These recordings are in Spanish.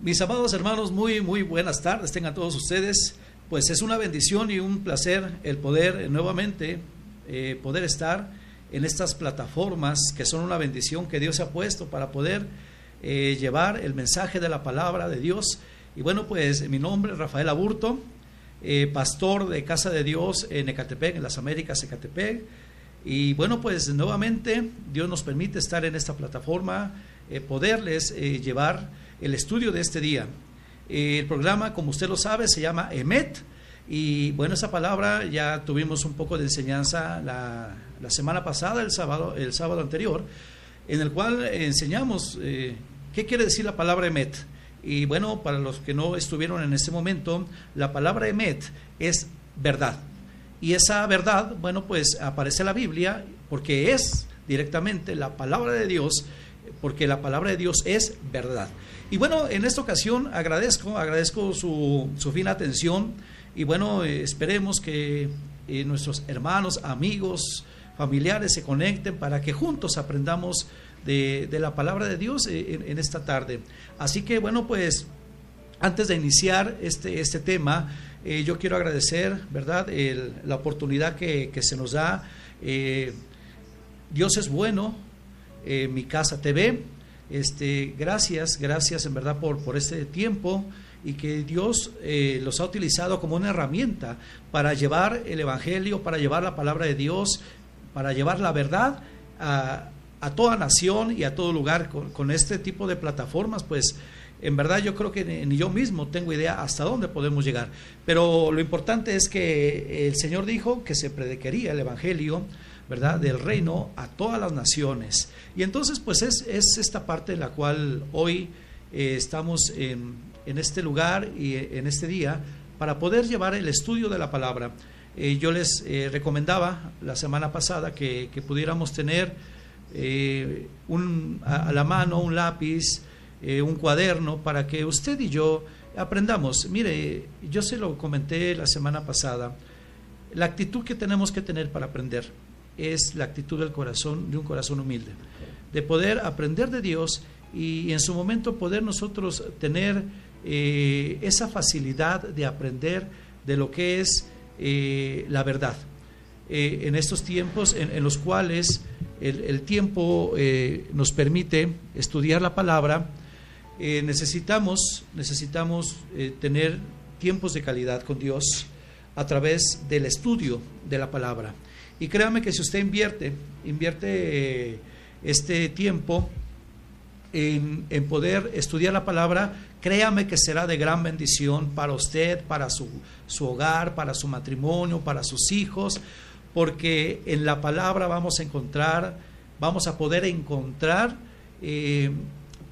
Mis amados hermanos, muy, muy buenas tardes, tengan todos ustedes. Pues es una bendición y un placer el poder eh, nuevamente eh, poder estar en estas plataformas que son una bendición que Dios ha puesto para poder eh, llevar el mensaje de la palabra de Dios. Y bueno, pues mi nombre es Rafael Aburto, pastor de Casa de Dios en Ecatepec, en las Américas, Ecatepec. Y bueno, pues nuevamente Dios nos permite estar en esta plataforma, poderles llevar el estudio de este día. El programa, como usted lo sabe, se llama EMET. Y bueno, esa palabra ya tuvimos un poco de enseñanza la, semana pasada, el sábado, el sábado anterior, en el cual enseñamos eh, qué quiere decir la palabra EMET. Y bueno, para los que no estuvieron en ese momento, la palabra EMET es verdad. Y esa verdad, bueno, pues aparece en la Biblia porque es directamente la palabra de Dios, porque la palabra de Dios es verdad. Y bueno, en esta ocasión agradezco, agradezco su, su fina atención y bueno, eh, esperemos que eh, nuestros hermanos, amigos, familiares se conecten para que juntos aprendamos de, la palabra de Dios eh, en, esta tarde. Así que bueno, pues antes de iniciar este, este tema, yo quiero agradecer, ¿verdad?, la oportunidad que, que, se nos da. Dios es bueno, mi casa TV este, gracias, gracias en verdad por, por este tiempo y que Dios eh, los ha utilizado como una herramienta para llevar el Evangelio, para llevar la palabra de Dios, para llevar la verdad a, a toda nación y a todo lugar con, este tipo de plataformas, pues en verdad yo creo que ni yo mismo tengo idea hasta dónde podemos llegar. Pero lo importante es que el Señor dijo que se predicaría el Evangelio ¿verdad? Del reino a todas las naciones. Y entonces, pues es, esta parte en la cual hoy eh, estamos en, este lugar y en este día para poder llevar el estudio de la palabra. Eh, yo les eh, recomendaba la semana pasada que, pudiéramos tener a, la mano un lápiz, un cuaderno, para que usted y yo aprendamos. Mire, yo se lo comenté la semana pasada, la actitud que tenemos que tener para aprender es la actitud del corazón, de un corazón humilde, de poder aprender de Dios y en su momento poder nosotros tener eh, esa facilidad de aprender de lo que es eh, la verdad. Eh, en estos tiempos en, los cuales el, tiempo nos permite estudiar la palabra, necesitamos, necesitamos tener tiempos de calidad con Dios a través del estudio de la palabra. Y créame que si usted invierte, invierte eh, este tiempo en, poder estudiar la palabra, créame que será de gran bendición para usted, para su, hogar, para su matrimonio, para sus hijos, porque en la palabra vamos a encontrar, vamos a poder encontrar eh,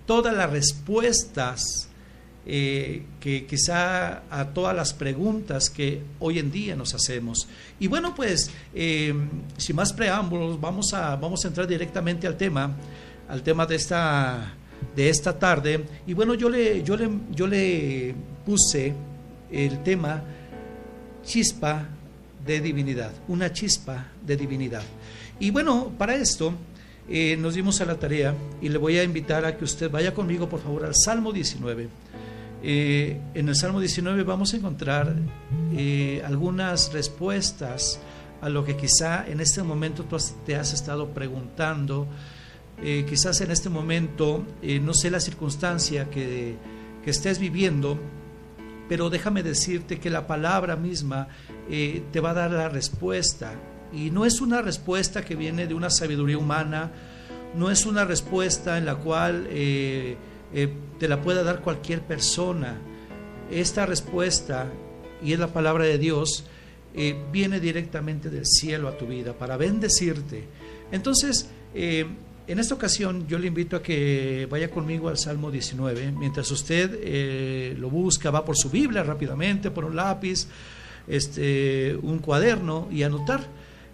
todas las respuestas eh, que quizá a todas las preguntas que hoy en día nos hacemos. Y bueno, pues, eh, sin más preámbulos, vamos a, vamos a entrar directamente al tema, al tema de esta, de esta tarde. Y bueno, yo le, yo le, yo le puse el tema chispa de divinidad, una chispa de divinidad. Y bueno, para esto eh, nos dimos a la tarea y le voy a invitar a que usted vaya conmigo, por favor, al Salmo 19. Eh, en el Salmo 19 vamos a encontrar eh, algunas respuestas a lo que quizá en este momento tú te has estado preguntando. Eh, quizás en este momento no sé la circunstancia que, que, estés viviendo, pero déjame decirte que la palabra misma te va a dar la respuesta. Y no es una respuesta que viene de una sabiduría humana, no es una respuesta en la cual eh, te la pueda dar cualquier persona. Esta respuesta, y es la palabra de Dios, eh, viene directamente del cielo a tu vida para bendecirte. Entonces, eh, en esta ocasión yo le invito a que vaya conmigo al Salmo 19. Mientras usted lo busca, va por su Biblia rápidamente, por un lápiz, este, un cuaderno y anotar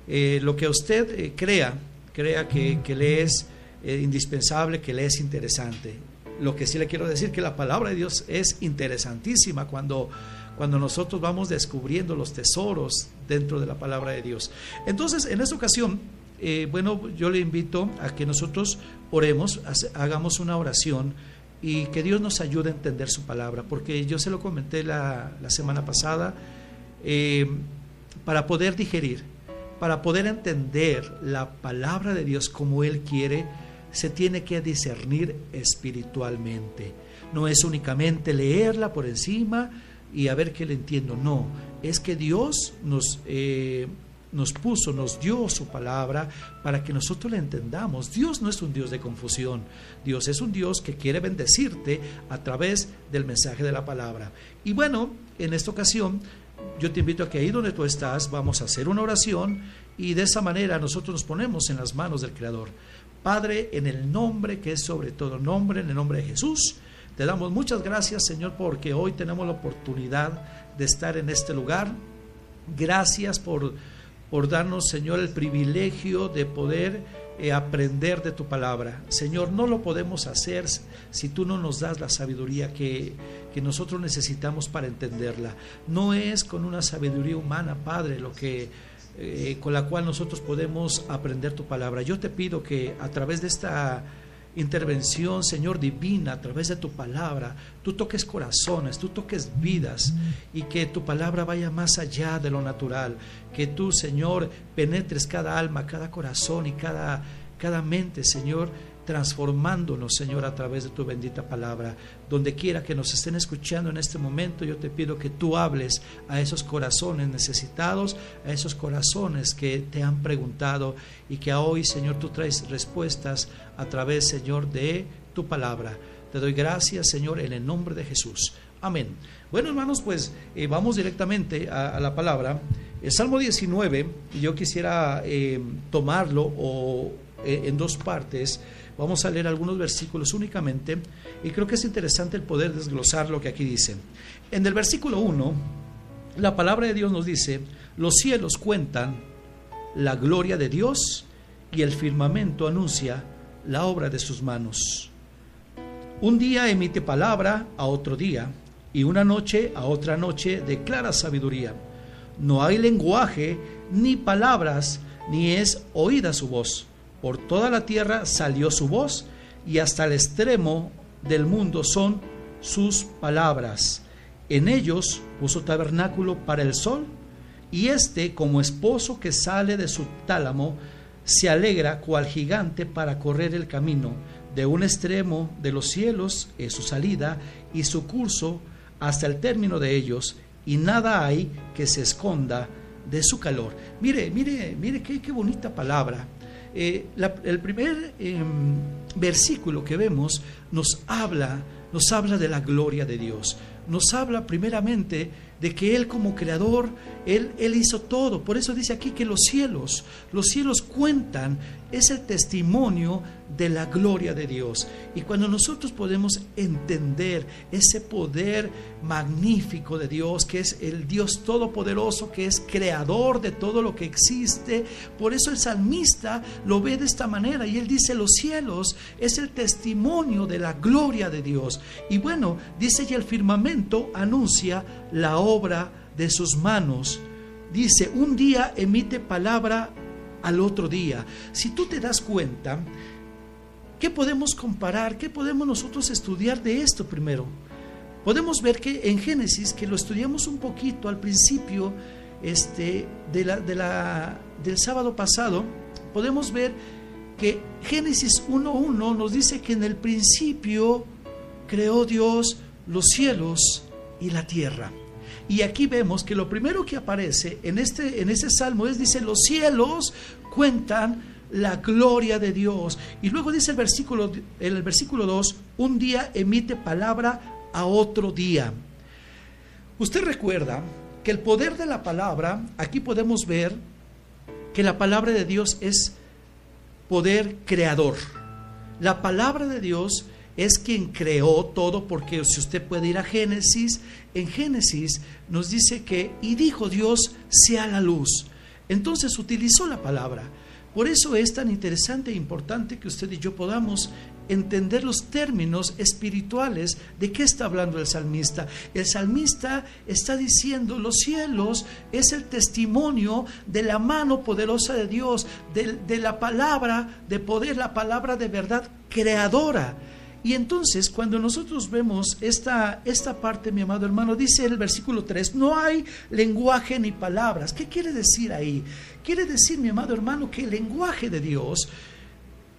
lo que usted crea, crea que, que le es indispensable, que le es interesante. Lo que sí le quiero decir que la palabra de Dios es interesantísima cuando, cuando nosotros vamos descubriendo los tesoros dentro de la palabra de Dios. Entonces, en esta ocasión, eh, bueno, yo le invito a que nosotros oremos, hagamos una oración y que Dios nos ayude a entender su palabra, porque yo se lo comenté la, semana pasada, eh, para poder digerir, para poder entender la palabra de Dios como Él quiere, se tiene que discernir espiritualmente. No es únicamente leerla por encima y a ver qué le entiendo, no, es que Dios nos... Eh, nos puso, nos dio su palabra para que nosotros la entendamos. Dios no es un Dios de confusión, Dios es un Dios que quiere bendecirte a través del mensaje de la palabra. Y bueno, en esta ocasión yo te invito a que ahí donde tú estás vamos a hacer una oración y de esa manera nosotros nos ponemos en las manos del Creador. Padre, en el nombre que es sobre todo nombre, en el nombre de Jesús, te damos muchas gracias Señor porque hoy tenemos la oportunidad de estar en este lugar. Gracias por por darnos, Señor, el privilegio de poder eh, aprender de tu palabra. Señor, no lo podemos hacer si tú no nos das la sabiduría que, que nosotros necesitamos para entenderla. No es con una sabiduría humana, Padre, lo que eh, con la cual nosotros podemos aprender tu palabra. Yo te pido que a través de esta intervención, Señor divina, a través de tu palabra, tú toques corazones, tú toques vidas y que tu palabra vaya más allá de lo natural, que tú, Señor, penetres cada alma, cada corazón y cada, cada mente, Señor, transformándonos, Señor, a través de tu bendita palabra. Donde quiera que nos estén escuchando en este momento, yo te pido que tú hables a esos corazones necesitados, a esos corazones que te han preguntado y que hoy, Señor, tú traes respuestas a través, Señor, de tu palabra. Te doy gracias, Señor, en el nombre de Jesús. Amén. Bueno, hermanos, pues eh, vamos directamente a, la palabra. El Salmo 19, yo quisiera eh, tomarlo o, eh, en dos partes. Vamos a leer algunos versículos únicamente y creo que es interesante el poder desglosar lo que aquí dice. En el versículo 1, la palabra de Dios nos dice, los cielos cuentan la gloria de Dios y el firmamento anuncia la obra de sus manos. Un día emite palabra a otro día y una noche a otra noche declara sabiduría. No hay lenguaje ni palabras, ni es oída su voz. Por toda la tierra salió su voz y hasta el extremo del mundo son sus palabras. En ellos puso tabernáculo para el sol y éste como esposo que sale de su tálamo se alegra cual gigante para correr el camino. De un extremo de los cielos es su salida y su curso hasta el término de ellos y nada hay que se esconda de su calor. Mire, mire, mire qué, qué bonita palabra. Eh, el primer em, versículo que vemos nos habla, nos habla de la gloria de Dios. Nos habla primeramente de que Él como creador, Él, Él hizo todo. Por eso dice aquí que los cielos, los cielos cuentan, es el testimonio de la gloria de Dios. Y cuando nosotros podemos entender ese poder magnífico de Dios, que es el Dios todopoderoso, que es creador de todo lo que existe, por eso el salmista lo ve de esta manera y él dice, los cielos es el testimonio de la gloria de Dios. Y bueno, dice, y el firmamento anuncia la obra de sus manos. Dice, un día emite palabra al otro día. Si tú te das cuenta, ¿qué podemos comparar? ¿Qué podemos nosotros estudiar de esto primero? Podemos ver que en Génesis, que lo estudiamos un poquito al principio este, de la, de la, del sábado pasado, podemos ver que Génesis 1.1 nos dice que en el principio creó Dios los cielos y la tierra. Y aquí vemos que lo primero que aparece en este, en ese salmo es, dice, los cielos cuentan la gloria de Dios. Y luego dice el versículo, el versículo 2, un día emite palabra a otro día. Usted recuerda que el poder de la palabra, aquí podemos ver que la palabra de Dios es poder creador. La palabra de Dios es quien creó todo, porque si usted puede ir a Génesis, en Génesis nos dice que, y dijo Dios, sea la luz. Entonces utilizó la palabra. Por eso es tan interesante e importante que usted y yo podamos entender los términos espirituales de qué está hablando el salmista. El salmista está diciendo, los cielos es el testimonio de la mano poderosa de Dios, de, de la palabra de poder, la palabra de verdad creadora Y entonces, cuando nosotros vemos esta, esta parte, mi amado hermano, dice el versículo 3, no hay lenguaje ni palabras. ¿Qué quiere decir ahí? Quiere decir, mi amado hermano, que el lenguaje de Dios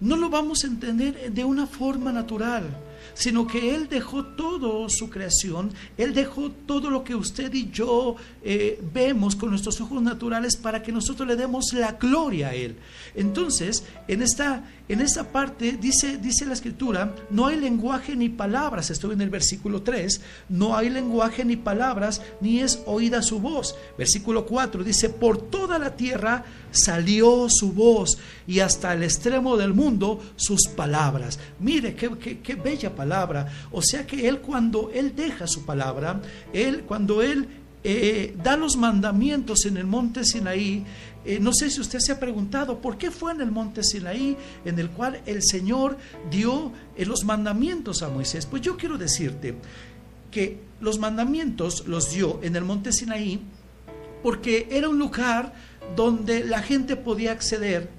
no lo vamos a entender de una forma natural sino que Él dejó todo su creación, Él dejó todo lo que usted y yo eh, vemos con nuestros ojos naturales para que nosotros le demos la gloria a Él. Entonces, en esta, en esta parte dice, dice la escritura, no hay lenguaje ni palabras, estoy en el versículo 3, no hay lenguaje ni palabras, ni es oída su voz. Versículo 4 dice, por toda la tierra salió su voz y hasta el extremo del mundo sus palabras. Mire qué, qué bella palabra. O sea que Él cuando Él deja su palabra, Él cuando Él eh, da los mandamientos en el monte Sinaí, eh, no sé si usted se ha preguntado por qué fue en el monte Sinaí en el cual el Señor dio eh, los mandamientos a Moisés. Pues yo quiero decirte que los mandamientos los dio en el monte Sinaí porque era un lugar donde la gente podía acceder.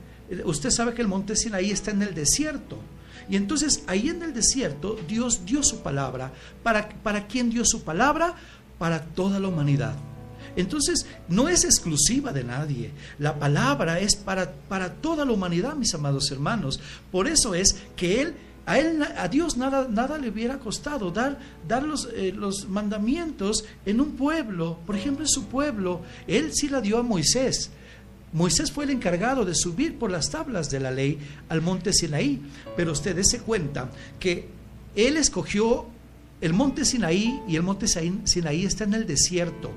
Usted sabe que el monte Sinaí está en el desierto. Y entonces ahí en el desierto Dios dio su palabra. ¿Para, para quién dio su palabra? para toda la humanidad. Entonces, no es exclusiva de nadie. La palabra es para, para toda la humanidad, mis amados hermanos. Por eso es que Él, a, él, a Dios nada, nada le hubiera costado dar, dar los, eh, los mandamientos en un pueblo. Por ejemplo, en su pueblo, Él sí la dio a Moisés. Moisés fue el encargado de subir por las tablas de la ley al monte Sinaí. Pero ustedes se cuenta que Él escogió el monte Sinaí y el monte Sinaí está en el desierto.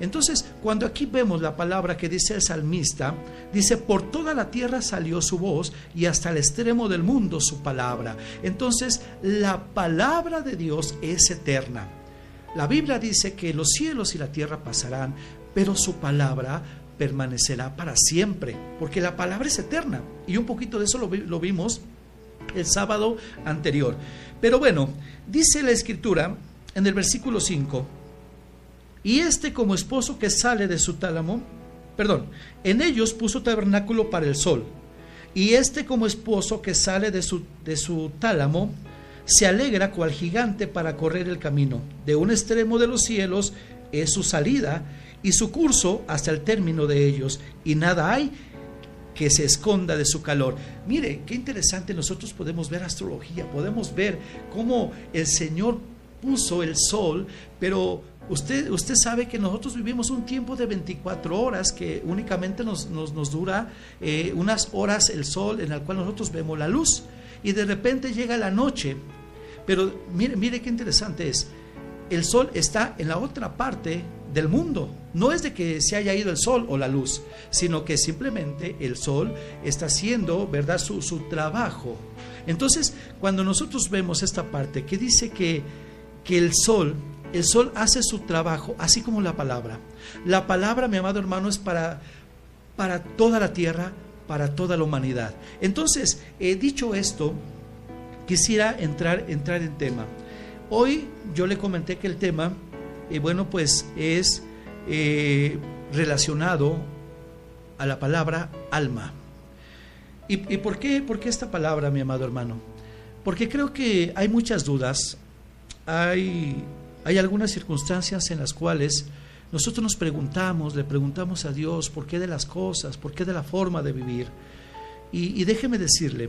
Entonces, cuando aquí vemos la palabra que dice el salmista, dice, por toda la tierra salió su voz y hasta el extremo del mundo su palabra. Entonces, la palabra de Dios es eterna. La Biblia dice que los cielos y la tierra pasarán, pero su palabra permanecerá para siempre, porque la palabra es eterna. Y un poquito de eso lo, lo vimos el sábado anterior. Pero bueno, dice la escritura en el versículo 5, y este como esposo que sale de su tálamo, perdón, en ellos puso tabernáculo para el sol, y este como esposo que sale de su, de su tálamo, se alegra cual gigante para correr el camino. De un extremo de los cielos es su salida y su curso hasta el término de ellos, y nada hay que se esconda de su calor. Mire, qué interesante, nosotros podemos ver astrología, podemos ver cómo el Señor puso el sol, pero usted, usted sabe que nosotros vivimos un tiempo de 24 horas que únicamente nos, nos, dura eh, unas horas el sol en el cual nosotros vemos la luz y de repente llega la noche. Pero mire, mire qué interesante es, el sol está en la otra parte del mundo. No es de que se haya ido el sol o la luz, sino que simplemente el sol está haciendo, ¿verdad?, su, su trabajo. Entonces, cuando nosotros vemos esta parte que dice que, que el sol, el sol hace su trabajo, así como la palabra. La palabra, mi amado hermano, es para, para toda la tierra, para toda la humanidad. Entonces, dicho esto, quisiera entrar, entrar en tema. Hoy yo le comenté que el tema y bueno, pues es eh, relacionado a la palabra alma. ¿Y, por, qué, por qué esta palabra, mi amado hermano? Porque creo que hay muchas dudas, hay, hay algunas circunstancias en las cuales nosotros nos preguntamos, le preguntamos a Dios por qué de las cosas, por qué de la forma de vivir. Y, déjeme decirle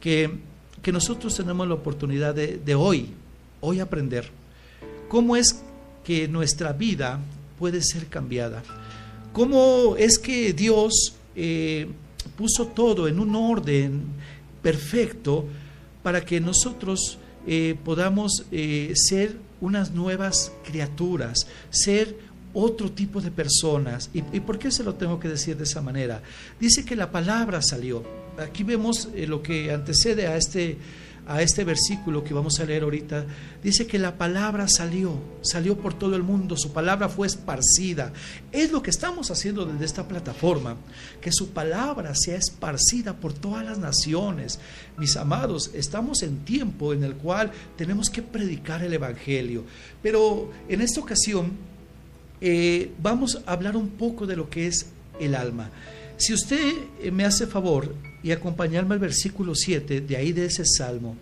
que, que, nosotros tenemos la oportunidad de hoy, hoy aprender cómo es que nuestra vida puede ser cambiada. ¿Cómo es que Dios eh, puso todo en un orden perfecto para que nosotros eh, podamos eh, ser unas nuevas criaturas, ser otro tipo de personas. ¿Y, ¿Y, por qué se lo tengo que decir de esa manera? Dice que la palabra salió. Aquí vemos lo que antecede a este a este versículo que vamos a leer ahorita, dice que la palabra salió, salió por todo el mundo, su palabra fue esparcida. Es lo que estamos haciendo desde esta plataforma, que su palabra sea esparcida por todas las naciones. Mis amados, estamos en tiempo en el cual tenemos que predicar el Evangelio, pero en esta ocasión eh, vamos a hablar un poco de lo que es el alma. Si usted eh, me hace favor y acompañarme al versículo 7 de ahí de ese salmo,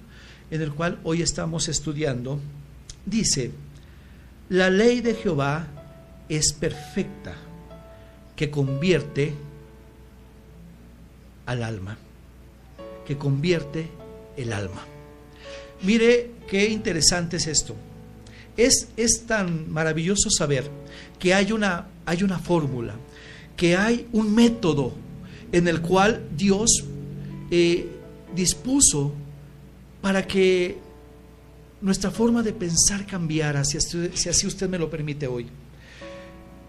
en el cual hoy estamos estudiando, dice, la ley de Jehová es perfecta, que convierte al alma, que convierte el alma. Mire qué interesante es esto. Es, es tan maravilloso saber que hay una, hay una fórmula, que hay un método en el cual Dios eh, dispuso para que nuestra forma de pensar cambiara, si así usted me lo permite hoy.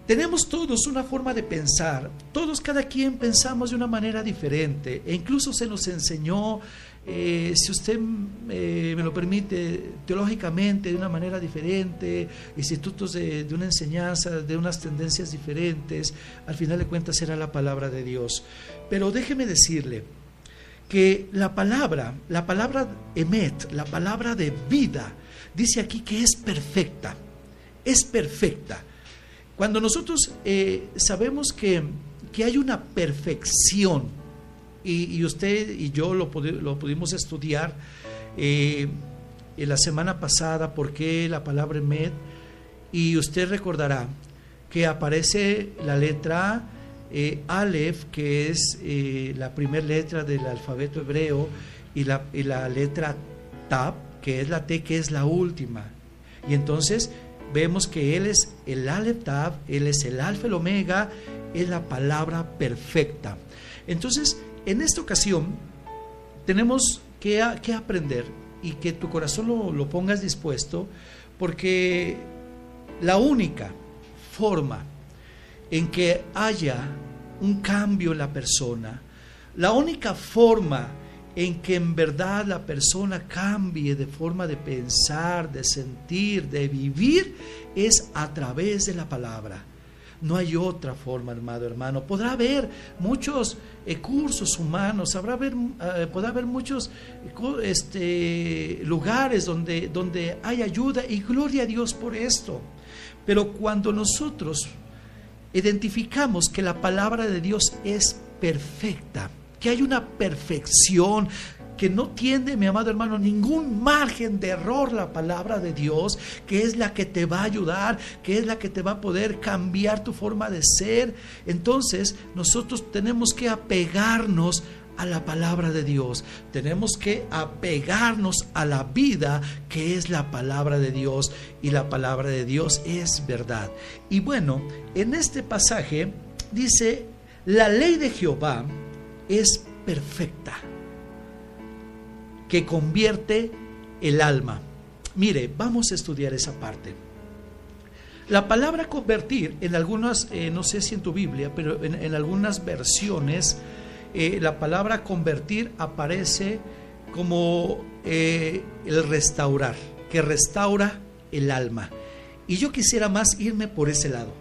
Tenemos todos una forma de pensar, todos cada quien pensamos de una manera diferente e incluso se nos enseñó, eh, si usted eh, me lo permite, teológicamente de una manera diferente, institutos de, de, una enseñanza, de unas tendencias diferentes, al final de cuentas era la palabra de Dios. Pero déjeme decirle que la palabra, la palabra emet, la palabra de vida, dice aquí que es perfecta, es perfecta. Cuando nosotros eh, sabemos que, hay una perfección, y, usted y yo lo, lo pudimos estudiar eh, en la semana pasada, por qué la palabra med, y usted recordará que aparece la letra eh, Aleph, que es la primera letra del alfabeto hebreo, y la, letra Tab, que es la T, que es la última. Y entonces vemos que Él es el Aleph Él es el Alfa, el Omega, es la palabra perfecta. Entonces, en esta ocasión, tenemos que, aprender y que tu corazón lo, lo pongas dispuesto, porque la única forma en que haya un cambio en la persona, la única forma en que en verdad la persona cambie de forma de pensar, de sentir, de vivir, es a través de la palabra. No hay otra forma, hermano, hermano. Podrá haber muchos eh, cursos humanos, habrá haber, eh, podrá haber muchos este, lugares donde, donde hay ayuda y gloria a Dios por esto. Pero cuando nosotros identificamos que la palabra de Dios es perfecta, que hay una perfección, que no tiene, mi amado hermano, ningún margen de error la palabra de Dios, que es la que te va a ayudar, que es la que te va a poder cambiar tu forma de ser. Entonces, nosotros tenemos que apegarnos a la palabra de Dios. Tenemos que apegarnos a la vida que es la palabra de Dios y la palabra de Dios es verdad. Y bueno, en este pasaje dice, la ley de Jehová es perfecta, que convierte el alma. Mire, vamos a estudiar esa parte. La palabra convertir, en algunas, eh, no sé si en tu Biblia, pero en, algunas versiones, eh, la palabra convertir aparece como eh, el restaurar, que restaura el alma. Y yo quisiera más irme por ese lado,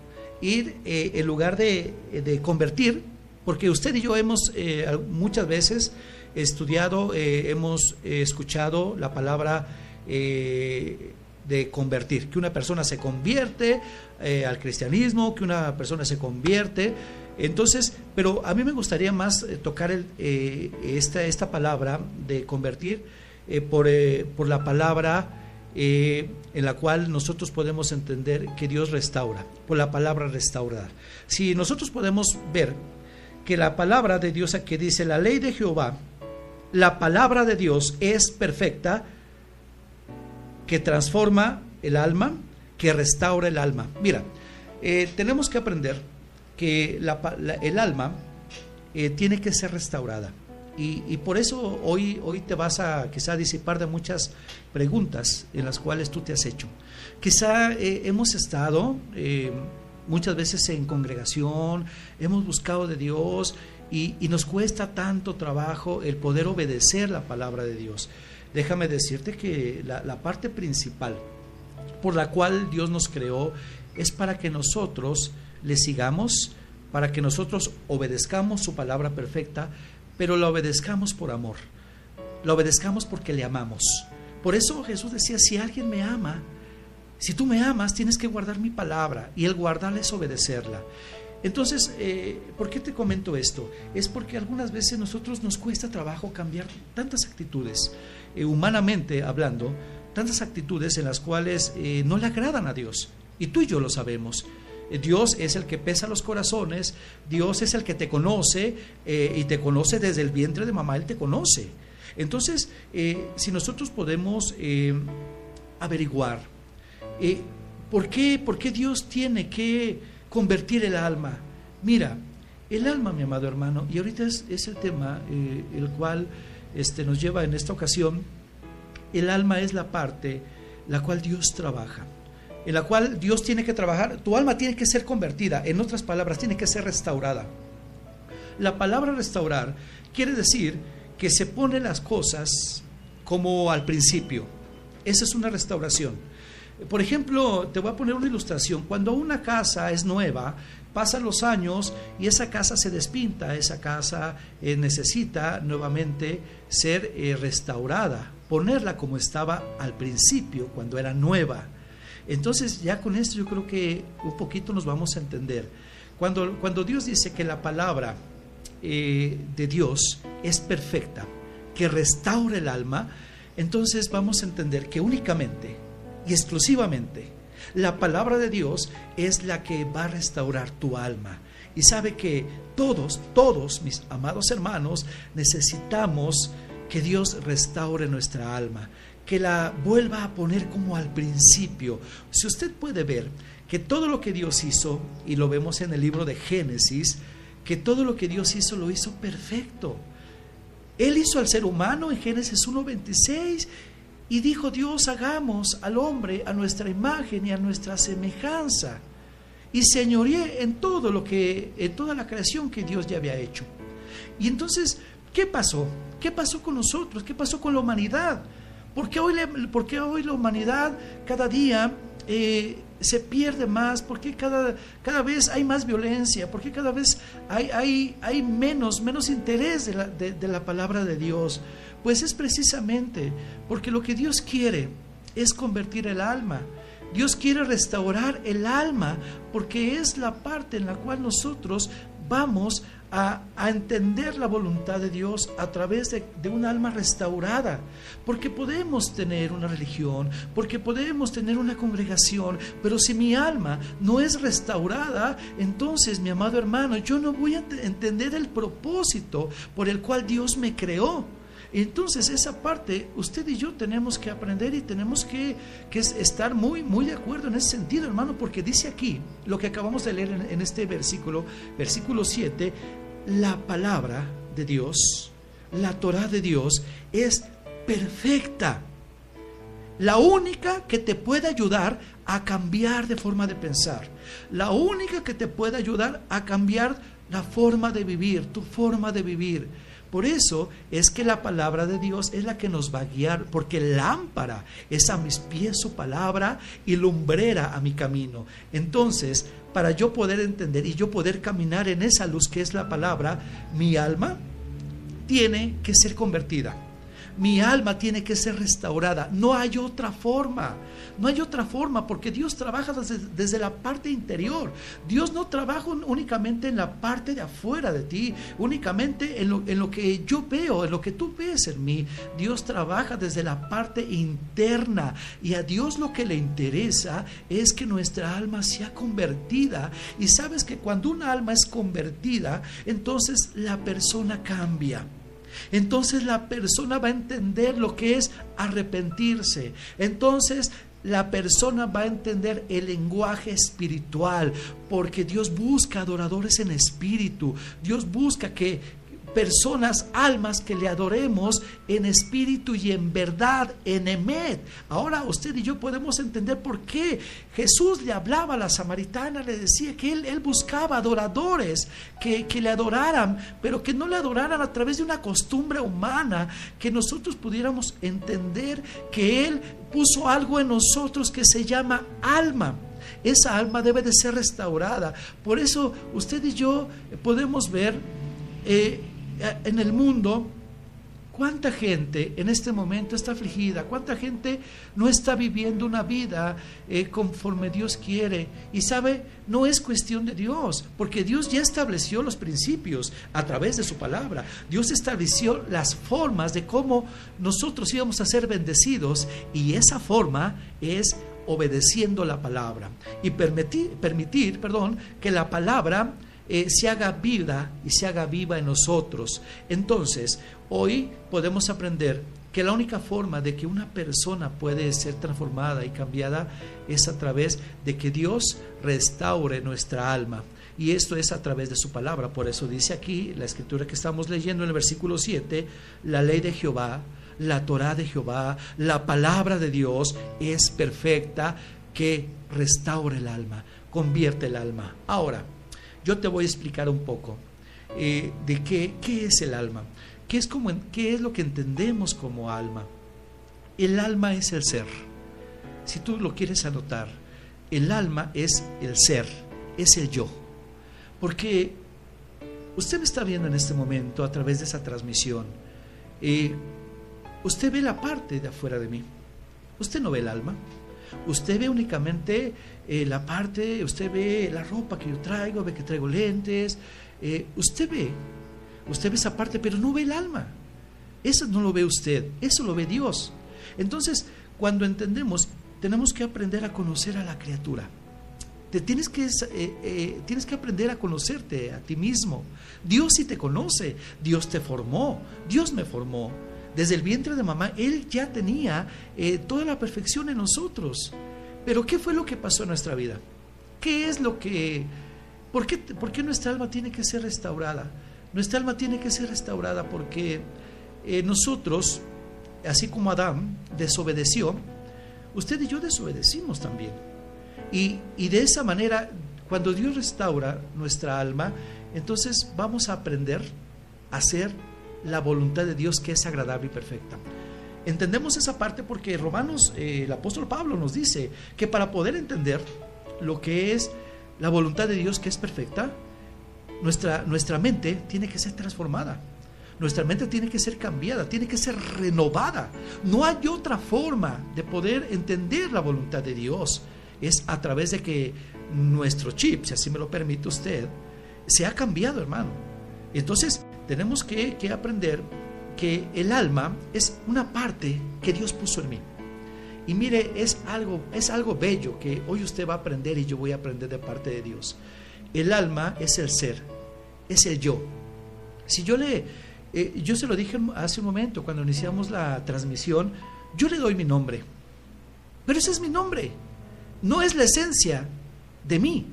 ir en lugar de, de convertir, porque usted y yo hemos eh, muchas veces estudiado, eh, hemos eh, escuchado la palabra de convertir, que una persona se convierte al cristianismo, que una persona se convierte. Entonces, pero a mí me gustaría más tocar el, esta, esta palabra de convertir por, por la palabra en la cual nosotros podemos entender que Dios restaura, por la palabra restaurar. Si nosotros podemos ver que la palabra de Dios aquí dice la ley de Jehová, la palabra de Dios es perfecta, que transforma el alma, que restaura el alma. Mira, eh, tenemos que aprender el alma eh, tiene que ser restaurada. Y, por eso hoy, hoy te vas a quizá disipar de muchas preguntas en las cuales tú te has hecho. Quizá eh, hemos estado muchas veces en congregación, hemos buscado de Dios y, nos cuesta tanto trabajo el poder obedecer la palabra de Dios. Déjame decirte que la parte principal por la cual Dios nos creó es para que nosotros le sigamos, para que nosotros obedezcamos su palabra perfecta, pero la obedezcamos por amor, la obedezcamos porque le amamos. Por eso Jesús decía, si alguien me ama, si tú me amas, tienes que guardar mi palabra y el guardarla es obedecerla. Entonces, eh, ¿por qué te comento esto? Es porque algunas veces nosotros nos cuesta trabajo cambiar tantas actitudes, eh, humanamente hablando, tantas actitudes en las cuales eh, no le agradan a Dios. Y tú y yo lo sabemos. Dios es el que pesa los corazones, Dios es el que te conoce y te conoce desde el vientre de mamá, Él te conoce. Entonces, si nosotros podemos averiguar ¿por, qué, ¿por qué Dios tiene que convertir el alma. Mira, el alma, mi amado hermano, y ahorita es, el tema eh, el cual este, nos lleva en esta ocasión, el alma es la parte la cual Dios trabaja, en la cual Dios tiene que trabajar, tu alma tiene que ser convertida, en otras palabras, tiene que ser restaurada. La palabra restaurar quiere decir que se ponen las cosas como al principio. Esa es una restauración. Por ejemplo, te voy a poner una ilustración. Cuando una casa es nueva, pasan los años y esa casa se despinta, esa casa eh, necesita nuevamente ser eh, restaurada, ponerla como estaba al principio, cuando era nueva. Entonces ya con esto yo creo que un poquito nos vamos a entender. Cuando, cuando Dios dice que la palabra eh, de Dios es perfecta, que restaura el alma, entonces vamos a entender que únicamente y exclusivamente la palabra de Dios es la que va a restaurar tu alma. Y sabe que todos, todos mis amados hermanos, necesitamos que Dios restaure nuestra alma, que la vuelva a poner como al principio. Si usted puede ver que todo lo que Dios hizo, y lo vemos en el libro de Génesis, que todo lo que Dios hizo lo hizo perfecto. Él hizo al ser humano en Génesis 1.26 y dijo Dios, hagamos al hombre a nuestra imagen y a nuestra semejanza. Y señoreé en todo lo que, en toda la creación que Dios ya había hecho. Y entonces, ¿qué pasó? ¿Qué pasó con nosotros? ¿Qué pasó con la humanidad? ¿Por qué hoy, hoy la humanidad cada día eh, se pierde más? ¿Por qué cada, cada vez hay más violencia? ¿Por qué cada vez hay, hay, hay menos, menos interés de la, de la palabra de Dios? Pues es precisamente porque lo que Dios quiere es convertir el alma. Dios quiere restaurar el alma porque es la parte en la cual nosotros vamos a, entender la voluntad de Dios a través de, de, un alma restaurada. Porque podemos tener una religión, porque podemos tener una congregación, pero si mi alma no es restaurada, entonces, mi amado hermano, yo no voy a entender el propósito por el cual Dios me creó. Entonces esa parte usted y yo tenemos que aprender y tenemos que, estar muy, muy de acuerdo en ese sentido, hermano, porque dice aquí lo que acabamos de leer en, en este versículo, versículo 7, la palabra de Dios, la Torah de Dios es perfecta. La única que te puede ayudar a cambiar de forma de pensar. La única que te puede ayudar a cambiar la forma de vivir, tu forma de vivir. Por eso es que la palabra de Dios es la que nos va a guiar, porque lámpara es a mis pies su palabra y lumbrera a mi camino. Entonces, para yo poder entender y yo poder caminar en esa luz que es la palabra, mi alma tiene que ser convertida. Mi alma tiene que ser restaurada. No hay otra forma. No hay otra forma porque Dios trabaja desde, la parte interior. Dios no trabaja únicamente en la parte de afuera de ti, únicamente en lo, que yo veo, en lo que tú ves en mí. Dios trabaja desde la parte interna y a Dios lo que le interesa es que nuestra alma sea convertida. Y sabes que cuando una alma es convertida, entonces la persona cambia. Entonces la persona va a entender lo que es arrepentirse. Entonces la persona va a entender el lenguaje espiritual, porque Dios busca adoradores en espíritu. Dios busca que, personas, almas que le adoremos en espíritu y en verdad, en Emet. Ahora usted y yo podemos entender por qué Jesús le hablaba a la samaritana, le decía que él, él buscaba adoradores que, que le adoraran, pero que no le adoraran a través de una costumbre humana, que nosotros pudiéramos entender que Él puso algo en nosotros que se llama alma. Esa alma debe de ser restaurada. Por eso usted y yo podemos ver eh, en el mundo ¿Cuánta gente en este momento está afligida? ¿Cuánta gente no está viviendo una vida eh, conforme Dios quiere? Y sabe, no es cuestión de Dios, porque Dios ya estableció los principios a través de su palabra. Dios estableció las formas de cómo nosotros íbamos a ser bendecidos y esa forma es obedeciendo la palabra y permitir, permitir perdón, que la palabra eh, se haga vida y se haga viva en nosotros. Entonces, hoy podemos aprender que la única forma de que una persona puede ser transformada y cambiada es a través de que Dios restaure nuestra alma. Y esto es a través de su palabra. Por eso dice aquí la escritura que estamos leyendo en el versículo 7, la ley de Jehová, la Torah de Jehová, la palabra de Dios es perfecta que restaure el alma, convierte el alma. Ahora, yo te voy a explicar un poco eh, de qué, qué, es el alma, qué es, como, qué es lo que entendemos como alma. El alma es el ser. Si tú lo quieres anotar, el alma es el ser, es el yo. Porque usted me está viendo en este momento a través de esa transmisión. Eh, usted ve la parte de afuera de mí. Usted no ve el alma. Usted ve únicamente eh, la parte, usted ve la ropa que yo traigo, ve que traigo lentes, eh, usted ve, usted ve esa parte, pero no ve el alma. Eso no lo ve usted, eso lo ve Dios. Entonces, cuando entendemos, tenemos que aprender a conocer a la criatura. Te tienes, que, eh, tienes que aprender a conocerte a ti mismo. Dios sí te conoce, Dios te formó, Dios me formó. Desde el vientre de mamá, Él ya tenía toda la perfección en nosotros. Pero ¿qué fue lo que pasó en nuestra vida? ¿Qué es lo que... ¿Por qué, por qué nuestra alma tiene que ser restaurada? Nuestra alma tiene que ser restaurada porque eh, nosotros, así como Adán desobedeció, usted y yo desobedecimos también. Y, y de esa manera, cuando Dios restaura nuestra alma, entonces vamos a aprender a hacer la voluntad de Dios que es agradable y perfecta. Entendemos esa parte porque Romanos, eh, el apóstol Pablo nos dice que para poder entender lo que es la voluntad de Dios que es perfecta, nuestra, nuestra mente tiene que ser transformada. Nuestra mente tiene que ser cambiada, tiene que ser renovada. No hay otra forma de poder entender la voluntad de Dios. Es a través de que nuestro chip, si así me lo permite usted, se ha cambiado, hermano. Entonces, tenemos que, que aprender que el alma es una parte que Dios puso en mí. Y mire, es algo, es algo bello que hoy usted va a aprender y yo voy a aprender de parte de Dios. El alma es el ser, es el yo. Si yo le, eh, yo se lo dije hace un momento cuando iniciamos la transmisión, yo le doy mi nombre, pero ese es mi nombre, no es la esencia de mí.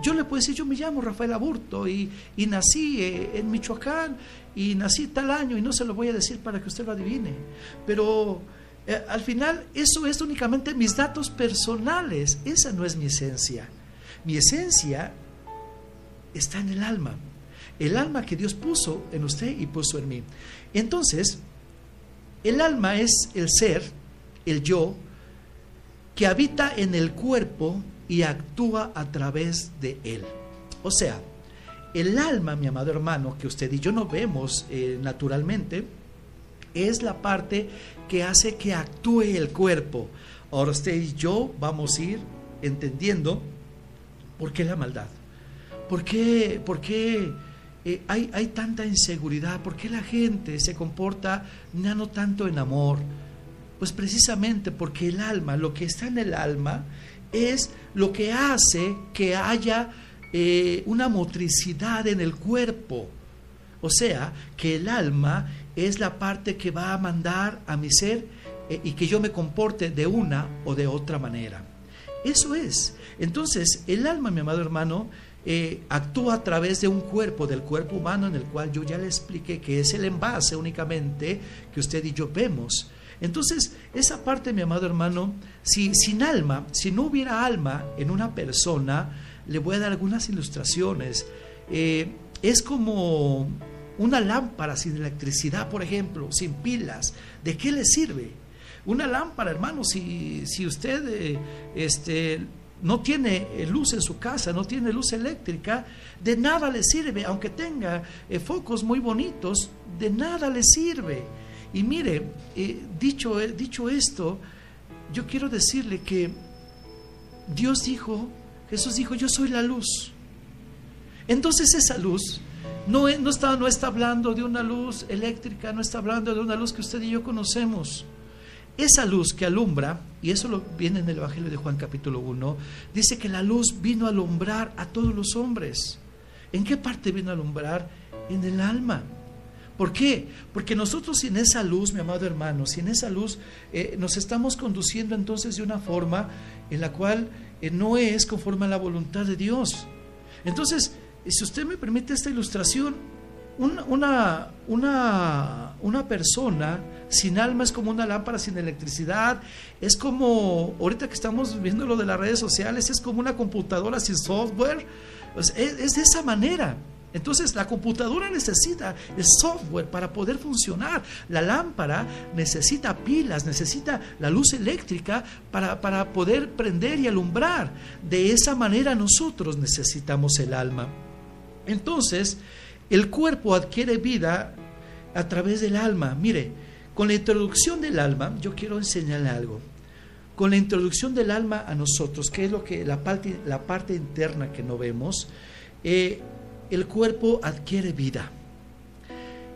Yo le puedo decir, yo me llamo Rafael Aburto y, nací eh, en Michoacán y nací tal año y no se lo voy a decir para que usted lo adivine. Pero eh, al final eso es únicamente mis datos personales, esa no es mi esencia. Mi esencia está en el alma, el alma que Dios puso en usted y puso en mí. Entonces, el alma es el ser, el yo, que habita en el cuerpo y actúa a través de él. O sea, el alma, mi amado hermano, que usted y yo no vemos eh, naturalmente, es la parte que hace que actúe el cuerpo. Ahora usted y yo vamos a ir entendiendo por qué la maldad, por qué, por qué eh, hay, hay, tanta inseguridad, por qué la gente se comporta ya no tanto en amor. Pues precisamente porque el alma, lo que está en el alma, es lo que hace que haya eh, una motricidad en el cuerpo. O sea, que el alma es la parte que va a mandar a mi ser eh, y que yo me comporte de una o de otra manera. Eso es. Entonces, el alma, mi amado hermano, eh, actúa a través de un cuerpo, del cuerpo humano en el cual yo ya le expliqué que es el envase únicamente que usted y yo vemos. Entonces, esa parte, mi amado hermano, si sin alma, si no hubiera alma en una persona, le voy a dar algunas ilustraciones. Eh, es como una lámpara sin electricidad, por ejemplo, sin pilas. ¿De qué le sirve? Una lámpara, hermano, si, si usted eh, este, no tiene eh, luz en su casa, no tiene luz eléctrica, de nada le sirve, aunque tenga focos muy bonitos, de nada le sirve. Y mire, dicho, dicho esto, yo quiero decirle que Dios dijo, Jesús dijo, yo soy la luz. Entonces esa luz no, está, no está hablando de una luz eléctrica, no está hablando de una luz que usted y yo conocemos. Esa luz que alumbra, y eso viene en el Evangelio de Juan capítulo 1, dice que la luz vino a alumbrar a todos los hombres. ¿En qué parte vino a alumbrar? En el alma. ¿Por qué? Porque nosotros sin esa luz, mi amado hermano, sin esa luz, eh, nos estamos conduciendo entonces de una forma en la cual no es conforme a la voluntad de Dios. Entonces, si usted me permite esta ilustración, una, una, una, persona sin alma es como una lámpara sin electricidad, es como, ahorita que estamos viendo lo de las redes sociales, es como una computadora sin software, es de esa manera. Entonces la computadora necesita el software para poder funcionar. La lámpara necesita pilas, necesita la luz eléctrica para, para poder prender y alumbrar. De esa manera nosotros necesitamos el alma. Entonces, el cuerpo adquiere vida a través del alma. Mire, con la introducción del alma, yo quiero enseñarle algo. Con la introducción del alma a nosotros, que es lo que la parte, la parte interna que no vemos, eh, el cuerpo adquiere vida.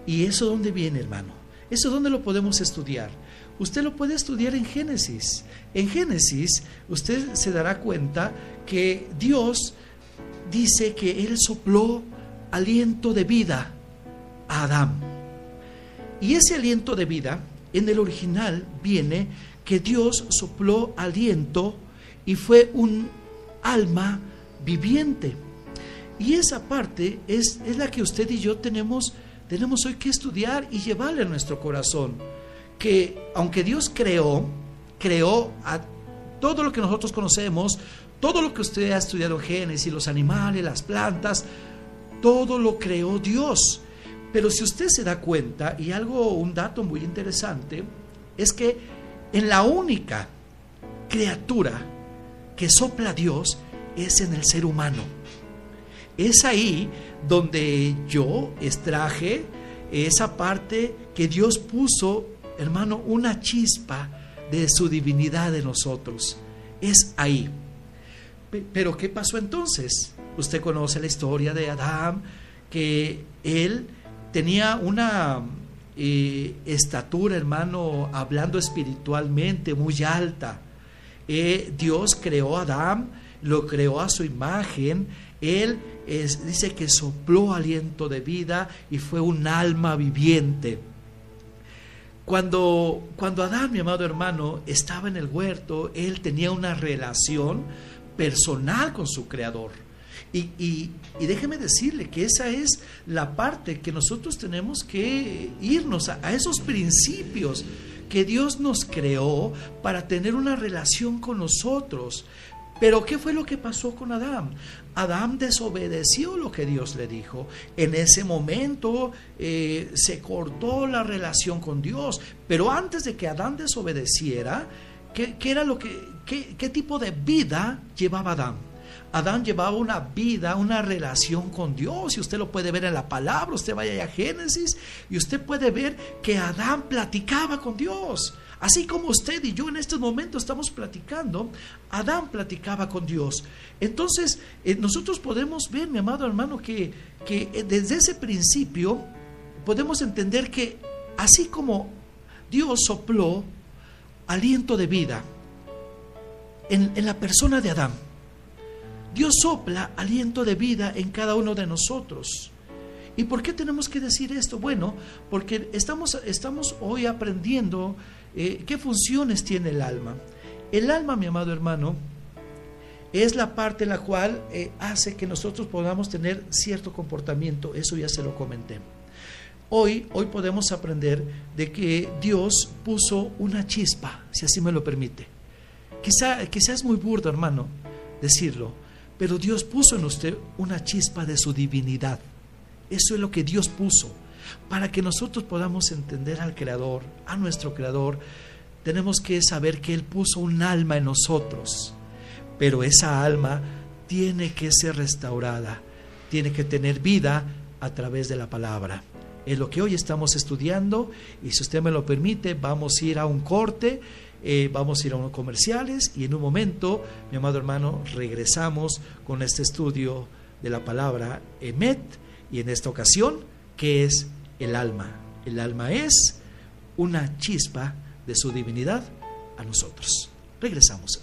¿Y eso dónde viene, hermano? ¿Eso dónde lo podemos estudiar? Usted lo puede estudiar en Génesis. En Génesis usted se dará cuenta que Dios dice que Él sopló aliento de vida a Adán. Y ese aliento de vida, en el original viene que Dios sopló aliento y fue un alma viviente. Y esa parte es, es la que usted y yo tenemos, tenemos hoy que estudiar y llevarle a nuestro corazón. Que aunque Dios creó, creó a todo lo que nosotros conocemos, todo lo que usted ha estudiado Génesis, los animales, las plantas, todo lo creó Dios. Pero si usted se da cuenta, y algo, un dato muy interesante, es que en la única criatura que sopla Dios es en el ser humano. Es ahí donde yo extraje esa parte que Dios puso, hermano, una chispa de su divinidad en nosotros. Es ahí. Pero ¿qué pasó entonces? Usted conoce la historia de Adán, que él tenía una eh, estatura, hermano, hablando espiritualmente muy alta. Eh, Dios creó a Adán, lo creó a su imagen. Él dice que sopló aliento de vida y fue un alma viviente. Cuando, cuando Adán, mi amado hermano, estaba en el huerto, él tenía una relación personal con su creador. Y, déjeme decirle que esa es la parte que nosotros tenemos que irnos a, esos principios que Dios nos creó para tener una relación con nosotros. Pero ¿qué fue lo que pasó con Adán? Adán desobedeció lo que Dios le dijo. En ese momento eh, se cortó la relación con Dios. Pero antes de que Adán desobedeciera, ¿qué, era lo que, qué, qué tipo de vida llevaba Adán? Adán llevaba una vida, una relación con Dios, y usted lo puede ver en la palabra, usted vaya a Génesis, y usted puede ver que Adán platicaba con Dios. Así como usted y yo en este momento estamos platicando, Adán platicaba con Dios. Entonces, eh, nosotros podemos ver, mi amado hermano, que, que eh, desde ese principio podemos entender que así como Dios sopló aliento de vida en, en la persona de Adán, Dios sopla aliento de vida en cada uno de nosotros. ¿Y por qué tenemos que decir esto? Bueno, porque estamos, estamos hoy aprendiendo eh, qué funciones tiene el alma. El alma, mi amado hermano, es la parte en la cual eh, hace que nosotros podamos tener cierto comportamiento. Eso ya se lo comenté. Hoy, hoy podemos aprender de que Dios puso una chispa, si así me lo permite. Quizá, quizá es muy burdo, hermano, decirlo, pero Dios puso en usted una chispa de su divinidad. Eso es lo que Dios puso. Para que nosotros podamos entender al Creador, a nuestro Creador, tenemos que saber que Él puso un alma en nosotros. pero esa alma tiene que ser restaurada, tiene que tener vida a través de la palabra. Es lo que hoy estamos estudiando. Y si usted me lo permite, vamos a ir a un corte, eh, vamos a ir a unos comerciales. Y en un momento, mi amado hermano, regresamos con este estudio de la palabra Emet. Y en esta ocasión, ¿qué es el alma? El alma es una chispa de su divinidad a nosotros. Regresamos.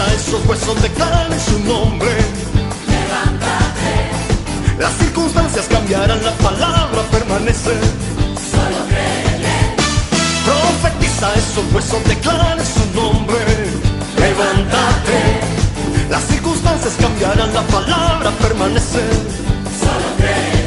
Profetiza esos huesos, declara su nombre. Levántate, Las circunstancias cambiarán, la palabra permanece. solo créeme. Profetiza esos huesos, declara su nombre. Levántate. Las circunstancias cambiarán, la palabra permanece. Solo créeme.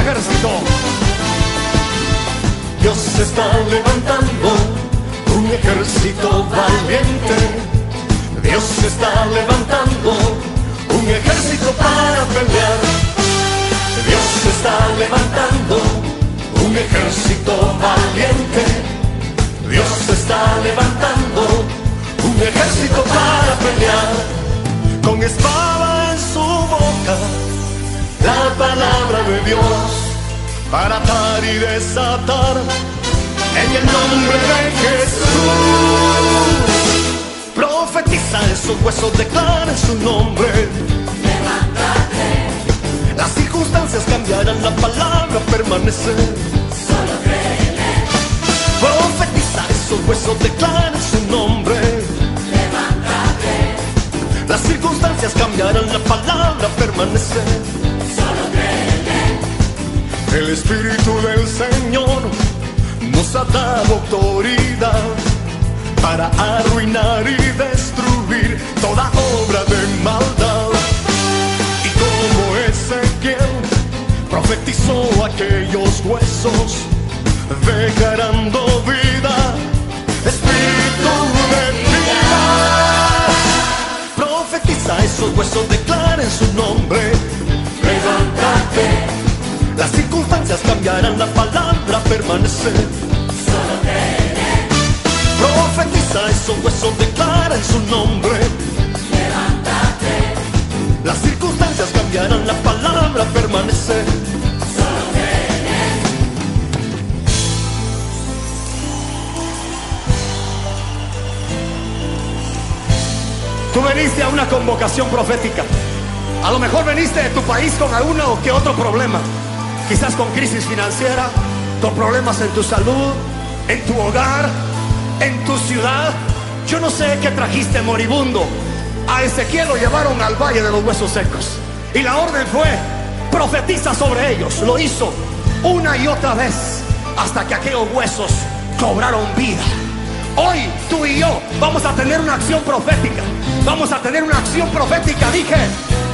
Ejército. Dios está levantando un ejército valiente. Dios está levantando un ejército para pelear. Dios está levantando un ejército valiente. Dios está levantando un ejército para pelear. Con espada en su boca, la palabra de Dios para atar y desatar en el nombre de Jesús. Profetiza esos huesos, declara su nombre. Levántate, Las circunstancias cambiarán, la palabra permanece. solo créeme. Profetiza esos huesos, declara su nombre. Levántate, Las circunstancias cambiarán, la palabra permanece. El Espíritu del Señor nos ha dado autoridad para arruinar y destruir toda obra de maldad. Y como Ezequiel profetizó aquellos huesos, declarando vida, Espíritu de vida. Profetiza esos huesos, declaren su nombre. Cambiarán, la palabra permanece. Solo. Profetiza esos huesos, declara en su nombre. Levántate, Las circunstancias cambiarán, la palabra permanece. solo. Tú veniste a una convocación profética. A lo mejor veniste de tu país con alguno que otro problema. Quizás con crisis financiera, con problemas en tu salud, en tu hogar, en tu ciudad. Yo no sé qué trajiste moribundo. A Ezequiel lo llevaron al valle de los huesos secos. Y la orden fue, profetiza sobre ellos. Lo hizo una y otra vez hasta que aquellos huesos cobraron vida. Hoy tú y yo vamos a tener una acción profética. Vamos a tener una acción profética. Dije,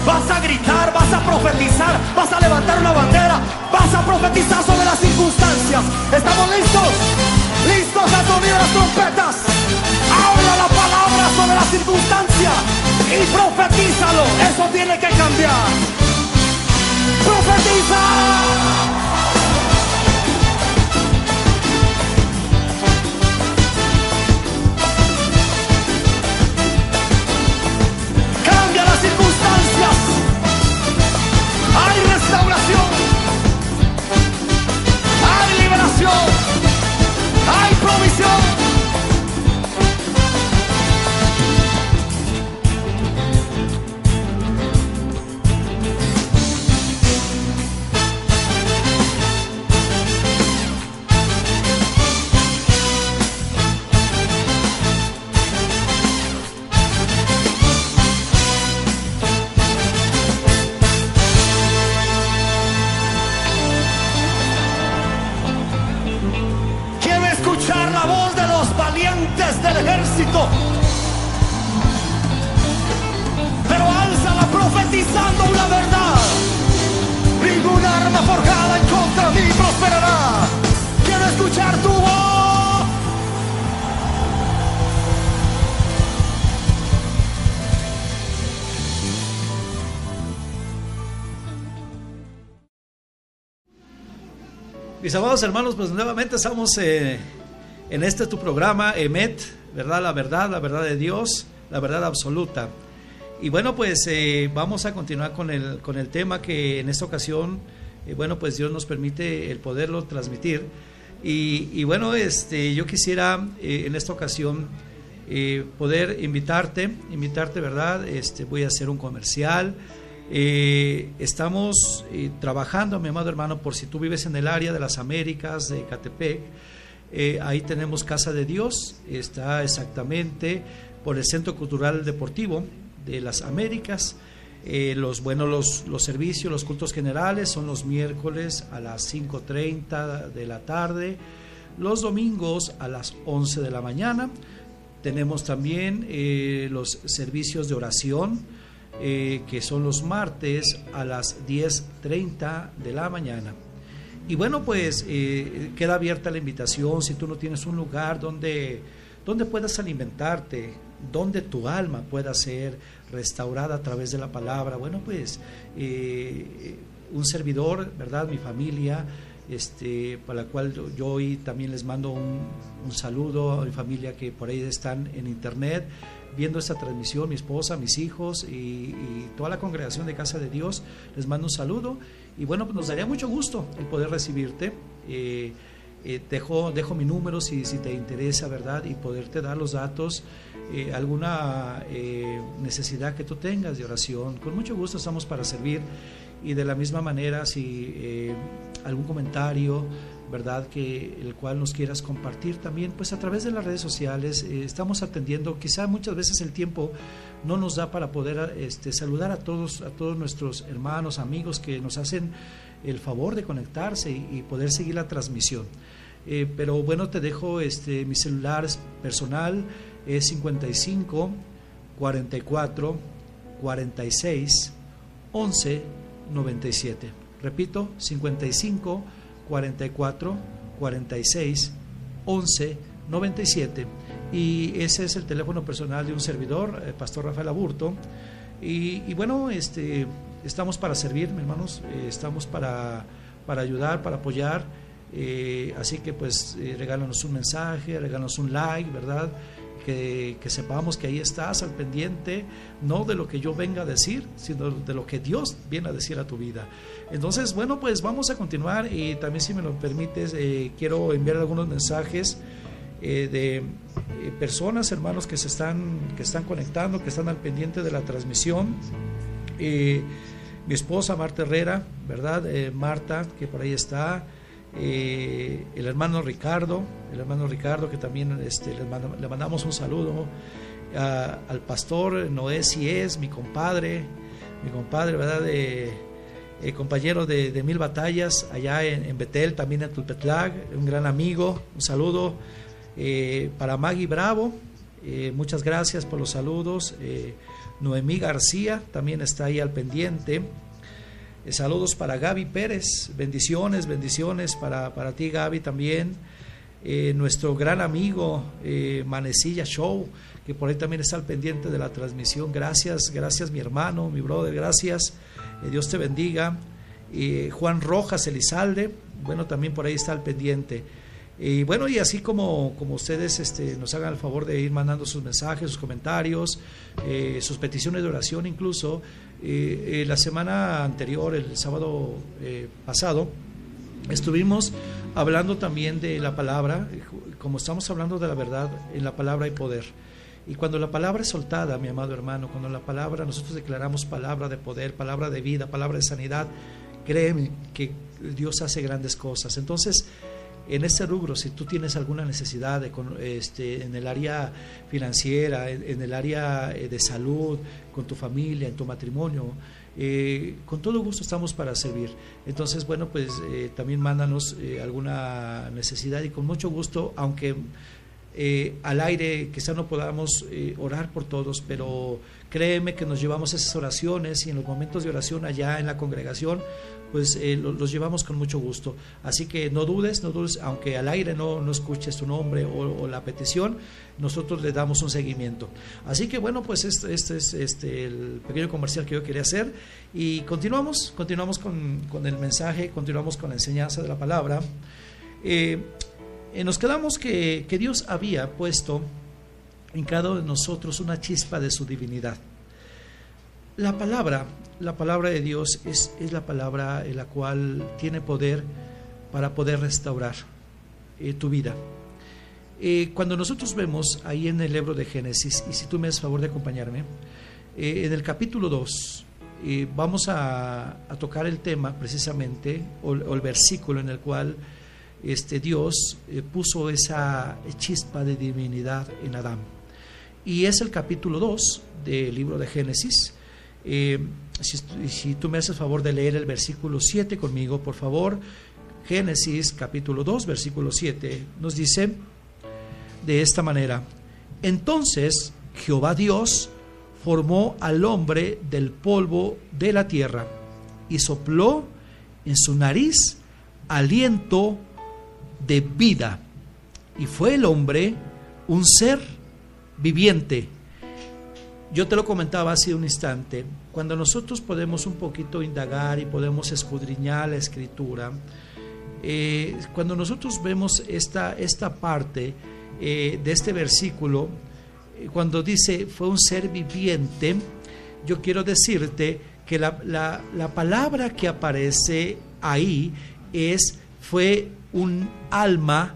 vas a gritar, vas a profetizar, vas a levantar una bandera, vas a profetizar sobre las circunstancias. ¿Estamos listos? ¿Listos a sonido las trompetas? Habla la palabra sobre la circunstancia y profetízalo. Eso tiene que cambiar. Profetiza. Mis amados hermanos, pues nuevamente estamos eh, en este tu programa, EMET, ¿verdad? La verdad, la verdad de Dios, la verdad absoluta. Y bueno, pues eh, vamos a continuar con el, con el tema que en esta ocasión, eh, bueno, pues Dios nos permite el poderlo transmitir. Y, bueno, este, yo quisiera en esta ocasión poder invitarte, invitarte, ¿verdad? Este, voy a hacer un comercial. Eh, estamos eh, trabajando, mi amado hermano, por si tú vives en el área de las Américas, de Catepec, eh, ahí tenemos Casa de Dios, está exactamente por el Centro Cultural Deportivo de las Américas. Los, bueno, los, los servicios, los cultos generales son los miércoles a las 5.30 de la tarde, los domingos a las 11 de la mañana. Tenemos también los servicios de oración, eh, que son los martes a las 10.30 de la mañana. Y bueno, pues eh, queda abierta la invitación si tú no tienes un lugar donde, donde puedas alimentarte, donde tu alma pueda ser restaurada a través de la palabra. Bueno, pues eh, un servidor, ¿verdad? Mi familia, este, para la cual yo hoy también les mando un, saludo a mi familia que por ahí están en internet viendo esta transmisión, mi esposa, mis hijos y, toda la congregación de Casa de Dios, les mando un saludo y bueno, pues nos daría mucho gusto el poder recibirte. Eh, eh, dejo, dejo mi número si, si, te interesa, ¿verdad? Y poderte dar los datos, eh, alguna necesidad que tú tengas de oración. Con mucho gusto estamos para servir y de la misma manera si algún comentario, ¿verdad? Que el cual nos quieras compartir también, pues a través de las redes sociales eh, estamos atendiendo. Quizá muchas veces el tiempo no nos da para poder este, saludar a todos, a todos nuestros hermanos, amigos que nos hacen el favor de conectarse y, poder seguir la transmisión. Eh, pero bueno, te dejo este, mi celular personal es 55 44 46 11 97. Repito, 55 44 46 11 97 y ese es el teléfono personal de un servidor, el pastor Rafael Aburto. Y, bueno, este, estamos para servir, hermanos, eh, estamos para, para ayudar, para apoyar. Eh, así que pues eh, regálanos un mensaje, regálanos un like, ¿verdad? Que, sepamos que ahí estás al pendiente, no de lo que yo venga a decir, sino de lo que Dios viene a decir a tu vida. Entonces, bueno, pues vamos a continuar y también si me lo permites, eh, quiero enviar algunos mensajes eh, de eh, personas, hermanos, que se están, que están conectando, que están al pendiente de la transmisión. Mi esposa Marta Herrera, ¿verdad? Marta, que por ahí está. Eh, el hermano Ricardo, el hermano Ricardo, que también este, le, manda- le mandamos un saludo. al pastor Noé Sies, mi compadre, mi compadre, ¿verdad? De, eh, compañero de, mil batallas allá en, Betel, también en Tulpetlag, un gran amigo, un saludo eh, para Maggie Bravo, muchas gracias por los saludos, Noemí García también está ahí al pendiente, Saludos para Gaby Pérez, bendiciones, bendiciones para, para ti Gaby también, Eh, nuestro gran amigo eh, Manecilla Show, que por ahí también está al pendiente de la transmisión. Gracias, gracias mi hermano, mi brother, gracias. Eh, Dios te bendiga. Juan Rojas Elizalde, bueno, también por ahí está al pendiente. Y bueno, y así como, como ustedes este, nos hagan el favor de ir mandando sus mensajes, sus comentarios, sus peticiones de oración incluso, eh, eh, la semana anterior, el sábado eh, pasado, Estuvimos hablando también de la palabra, eh, como estamos hablando de la verdad, en la palabra hay poder. Y cuando la palabra es soltada, mi amado hermano, cuando la palabra, nosotros declaramos palabra de poder, palabra de vida, palabra de sanidad, créeme que Dios hace grandes cosas. Entonces, en este rubro, si tú tienes alguna necesidad de este, en el área financiera, en, en el área eh, de salud, con tu familia, en tu matrimonio, eh, con todo gusto estamos para servir. Entonces, bueno, pues eh, también mándanos eh, alguna necesidad y con mucho gusto, aunque eh, al aire quizá no podamos eh, orar por todos, pero créeme que nos llevamos esas oraciones y en los momentos de oración allá en la congregación, pues eh, lo- los llevamos con mucho gusto. Así que no dudes, no dudes, aunque al aire no, no escuches tu nombre o, la petición, nosotros le damos un seguimiento. Así que bueno, pues este, este es este, el pequeño comercial que yo quería hacer y continuamos, continuamos con, con el mensaje, continuamos con la enseñanza de la palabra. Eh, nos quedamos que, que Dios había puesto en cada uno de nosotros una chispa de su divinidad. La palabra, la palabra de Dios es, es la palabra en la cual tiene poder para poder restaurar eh, tu vida. Eh, cuando nosotros vemos ahí en el libro de Génesis, y si tú me haces favor de acompañarme, eh, en el capítulo 2 eh, vamos a, a tocar el tema precisamente, o el versículo en el cual este, Dios eh, puso esa chispa de divinidad en Adán. Y es el capítulo 2 del libro de Génesis. Eh, si, tú me haces favor de leer el versículo 7 conmigo, por favor. Génesis capítulo 2, versículo 7, nos dice de esta manera, entonces Jehová Dios formó al hombre del polvo de la tierra y sopló en su nariz aliento de vida. Y fue el hombre un ser viviente. Yo te lo comentaba hace un instante, cuando nosotros podemos un poquito indagar y podemos escudriñar la escritura, eh, cuando nosotros vemos esta, esta parte eh, de este versículo, eh, cuando dice fue un ser viviente, yo quiero decirte que la, la, la palabra que aparece ahí es fue un alma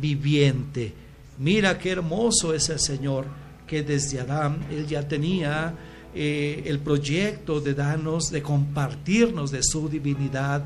viviente. Mira qué hermoso es el Señor, que desde Adán él ya tenía eh, el proyecto de darnos, de compartirnos de su divinidad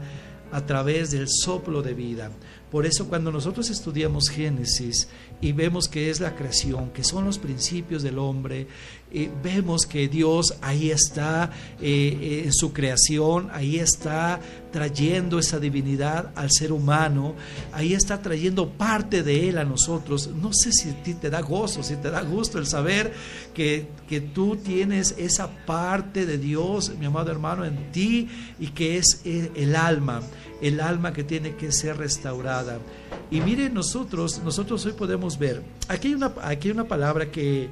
a través del soplo de vida. Por eso cuando nosotros estudiamos Génesis y vemos que es la creación, que son los principios del hombre, eh, vemos que Dios ahí está eh, eh, en su creación, ahí está trayendo esa divinidad al ser humano, ahí está trayendo parte de Él a nosotros. No sé si a ti te da gozo, si te da gusto el saber que, que tú tienes esa parte de Dios, mi amado hermano, en ti y que es el, alma, el alma que tiene que ser restaurada. Y miren, nosotros, nosotros hoy podemos ver, aquí hay una, aquí hay una palabra que,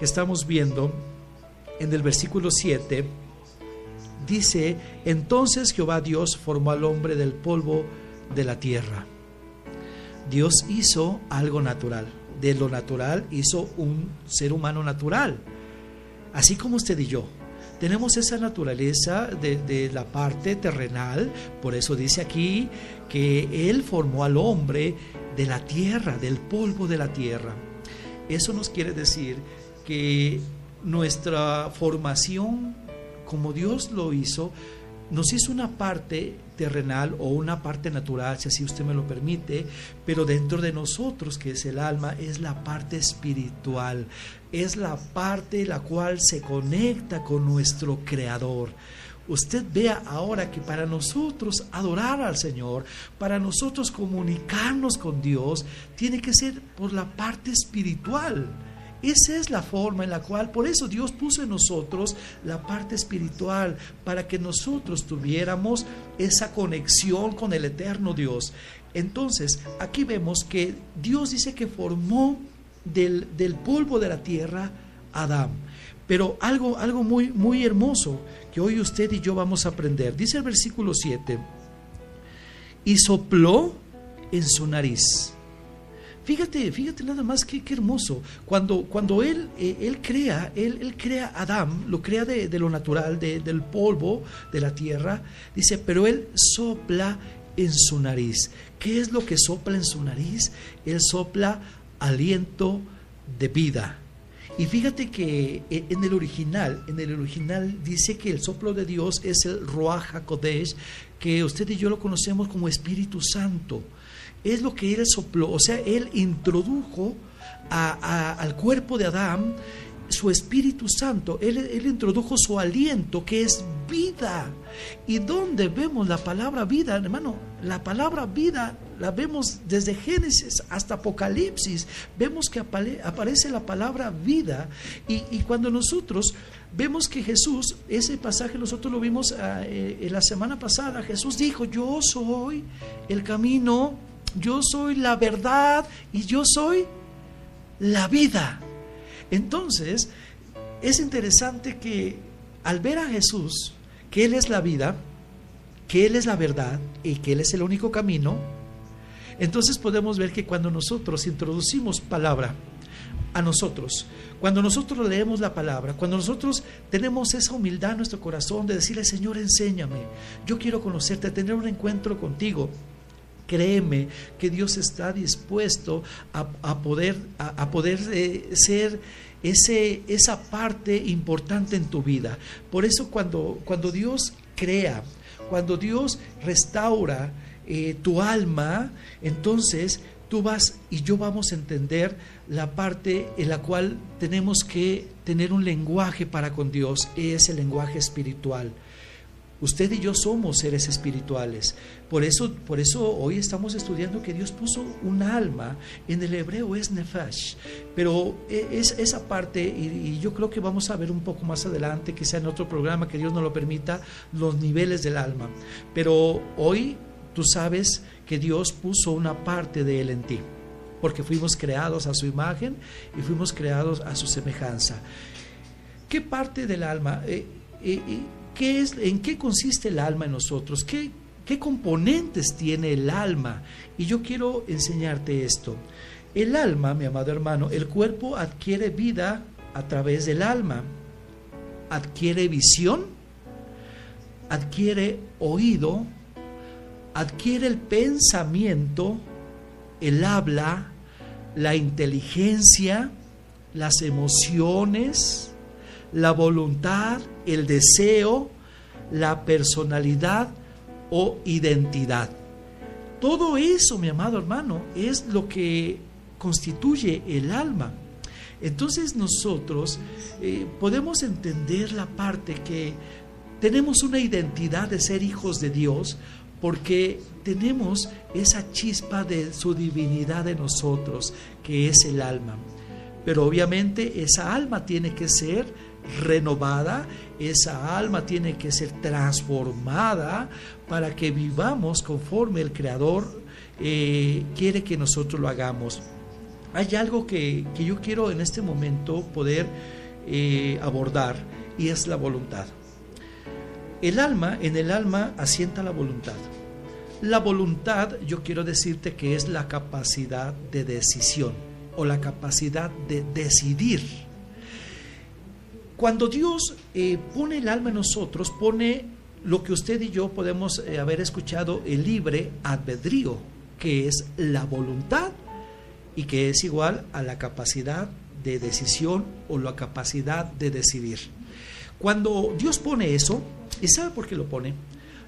que estamos viendo en el versículo 7, dice, entonces Jehová Dios formó al hombre del polvo de la tierra. Dios hizo algo natural, de lo natural hizo un ser humano natural, así como usted y yo. tenemos esa naturaleza de, de, la parte terrenal, por eso dice aquí que Él formó al hombre de la tierra, del polvo de la tierra. Eso nos quiere decir que nuestra formación, como Dios lo hizo, nos hizo una parte terrenal o una parte natural, si así usted me lo permite, pero dentro de nosotros, que es el alma, es la parte espiritual, es la parte la cual se conecta con nuestro Creador. Usted vea ahora que para nosotros adorar al Señor, para nosotros comunicarnos con Dios, tiene que ser por la parte espiritual esa es la forma en la cual, por eso Dios puso en nosotros la parte espiritual, para que nosotros tuviéramos esa conexión con el eterno Dios. Entonces, aquí vemos que Dios dice que formó del, polvo de la tierra Adán. Pero algo, algo muy, muy hermoso que hoy usted y yo vamos a aprender. Dice el versículo 7, y sopló en su nariz Fíjate, fíjate nada más qué, hermoso. Cuando, cuando él, eh, él crea, él, él, crea a Adán, lo crea de, lo natural, del polvo de la tierra, dice, pero él sopla en su nariz. ¿Qué es lo que sopla en su nariz? Él sopla aliento de vida. Y fíjate que eh, en el original, en el original dice que el soplo de Dios es el Ruach HaKodesh, que usted y yo lo conocemos como Espíritu Santo es lo que él sopló, o sea, él introdujo al cuerpo de Adán su Espíritu Santo, él, introdujo su aliento que es vida. ¿Y dónde vemos la palabra vida, hermano? La palabra vida la vemos desde Génesis hasta Apocalipsis. Vemos que aparece la palabra vida. Y, cuando nosotros vemos que Jesús, ese pasaje nosotros lo vimos en la semana pasada, Jesús dijo, yo soy el camino, yo soy la verdad y yo soy la vida. Entonces, es interesante que al ver a Jesús, que Él es la vida, que Él es la verdad y que Él es el único camino, entonces podemos ver que cuando nosotros introducimos palabra a nosotros, cuando nosotros leemos la palabra, cuando nosotros tenemos esa humildad en nuestro corazón de decirle, Señor, enséñame, yo quiero conocerte, tener un encuentro contigo, créeme que Dios está dispuesto a, poder, a, poder eh, ser ese, esa parte importante en tu vida. Por eso cuando, cuando Dios crea, cuando Dios restaura eh, tu alma, entonces tú vas y yo vamos a entender la parte en la cual tenemos que tener un lenguaje para con Dios, es el lenguaje espiritual. Usted y yo somos seres espirituales. Por eso, por eso hoy estamos estudiando que Dios puso un alma. En el hebreo es nefesh. Pero e, es esa parte, y, yo creo que vamos a ver un poco más adelante, sea en otro programa, que Dios nos lo permita, los niveles del alma. Pero hoy tú sabes que Dios puso una parte de Él en ti. Porque fuimos creados a su imagen y fuimos creados a su semejanza. ¿Qué parte del alma? Eh, eh, eh, es, ¿En qué consiste el alma en nosotros? ¿Qué, ¿Qué componentes tiene el alma? Y yo quiero enseñarte esto. El alma, mi amado hermano, el cuerpo adquiere vida a través del alma. Adquiere visión, adquiere oído, adquiere el pensamiento, el habla, la inteligencia, las emociones, la voluntad, el deseo, la personalidad o identidad. Todo eso, mi amado hermano, es lo que constituye el alma. Entonces nosotros eh, podemos entender la parte que tenemos una identidad de ser hijos de Dios porque tenemos esa chispa de su divinidad en nosotros, que es el alma. Pero obviamente esa alma tiene que ser renovada, esa alma tiene que ser transformada para que vivamos conforme el Creador eh, quiere que nosotros lo hagamos. Hay algo que, yo quiero en este momento poder eh, abordar y es la voluntad. El alma, en el alma asienta la voluntad. La voluntad, yo quiero decirte que es la capacidad de decisión o la capacidad de decidir Cuando Dios eh, pone el alma en nosotros, pone lo que usted y yo podemos eh, haber escuchado, el libre albedrío, que es la voluntad y que es igual a la capacidad de decisión o la capacidad de decidir. Cuando Dios pone eso, ¿y sabe por qué lo pone?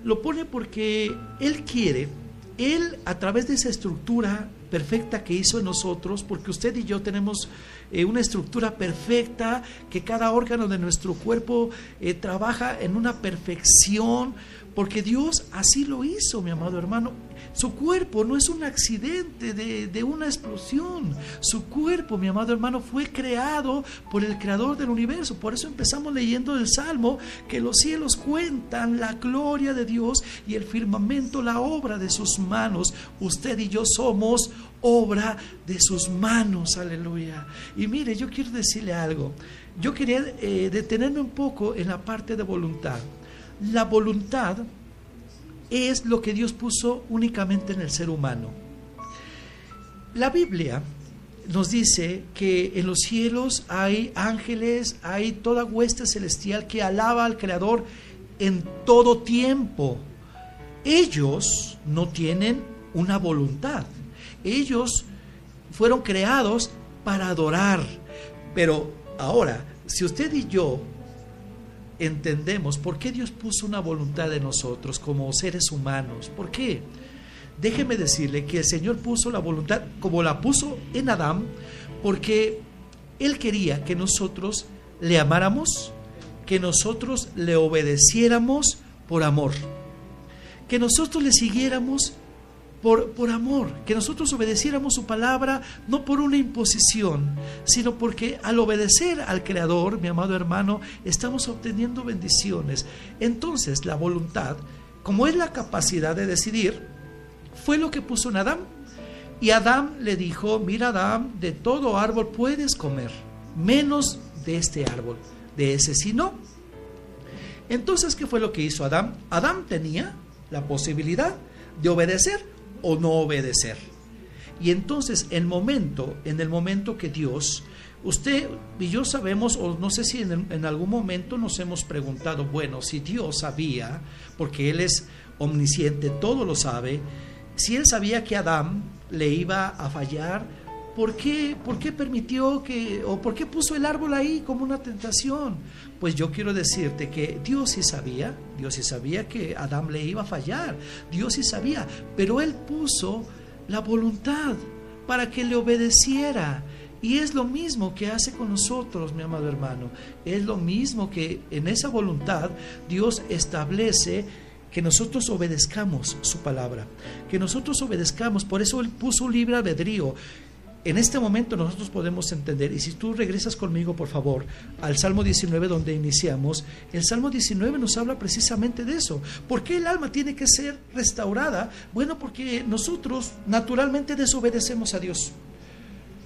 Lo pone porque Él quiere, Él a través de esa estructura perfecta que hizo en nosotros, porque usted y yo tenemos eh, una estructura perfecta, que cada órgano de nuestro cuerpo eh, trabaja en una perfección, porque Dios así lo hizo, mi amado hermano. Su cuerpo no es un accidente de, de, una explosión. Su cuerpo, mi amado hermano, fue creado por el creador del universo. Por eso empezamos leyendo el Salmo, que los cielos cuentan la gloria de Dios y el firmamento la obra de sus manos. Usted y yo somos obra de sus manos. Aleluya. Y mire, yo quiero decirle algo. Yo quería eh, detenerme un poco en la parte de voluntad. La voluntad es lo que Dios puso únicamente en el ser humano. La Biblia nos dice que en los cielos hay ángeles, hay toda hueste celestial que alaba al Creador en todo tiempo. Ellos no tienen una voluntad. Ellos fueron creados para adorar. Pero ahora, si usted y yo entendemos por qué Dios puso una voluntad en nosotros como seres humanos. ¿Por qué? Déjeme decirle que el Señor puso la voluntad como la puso en Adán, porque Él quería que nosotros le amáramos, que nosotros le obedeciéramos por amor, que nosotros le siguiéramos por, por, amor, que nosotros obedeciéramos su palabra no por una imposición, sino porque al obedecer al Creador, mi amado hermano, estamos obteniendo bendiciones. Entonces la voluntad, como es la capacidad de decidir, fue lo que puso en Adán. Y Adán le dijo, mira Adán, de todo árbol puedes comer, menos de este árbol, de ese sí no. Entonces, ¿qué fue lo que hizo Adán? Adán tenía la posibilidad de obedecer o no obedecer. Y entonces el momento, en el momento que Dios, usted y yo sabemos, o no sé si en, en, algún momento nos hemos preguntado, bueno, si Dios sabía, porque Él es omnisciente, todo lo sabe, si Él sabía que Adán le iba a fallar, ¿por qué, ¿por qué permitió que, o por qué puso el árbol ahí como una tentación? Pues yo quiero decirte que Dios sí sabía, Dios sí sabía que Adán le iba a fallar, Dios sí sabía, pero Él puso la voluntad para que le obedeciera. Y es lo mismo que hace con nosotros, mi amado hermano. Es lo mismo que en esa voluntad Dios establece que nosotros obedezcamos su palabra, que nosotros obedezcamos. Por eso Él puso libre albedrío en este momento nosotros podemos entender, y si tú regresas conmigo, por favor, al Salmo 19 donde iniciamos, el Salmo 19 nos habla precisamente de eso. ¿Por qué el alma tiene que ser restaurada? Bueno, porque nosotros naturalmente desobedecemos a Dios.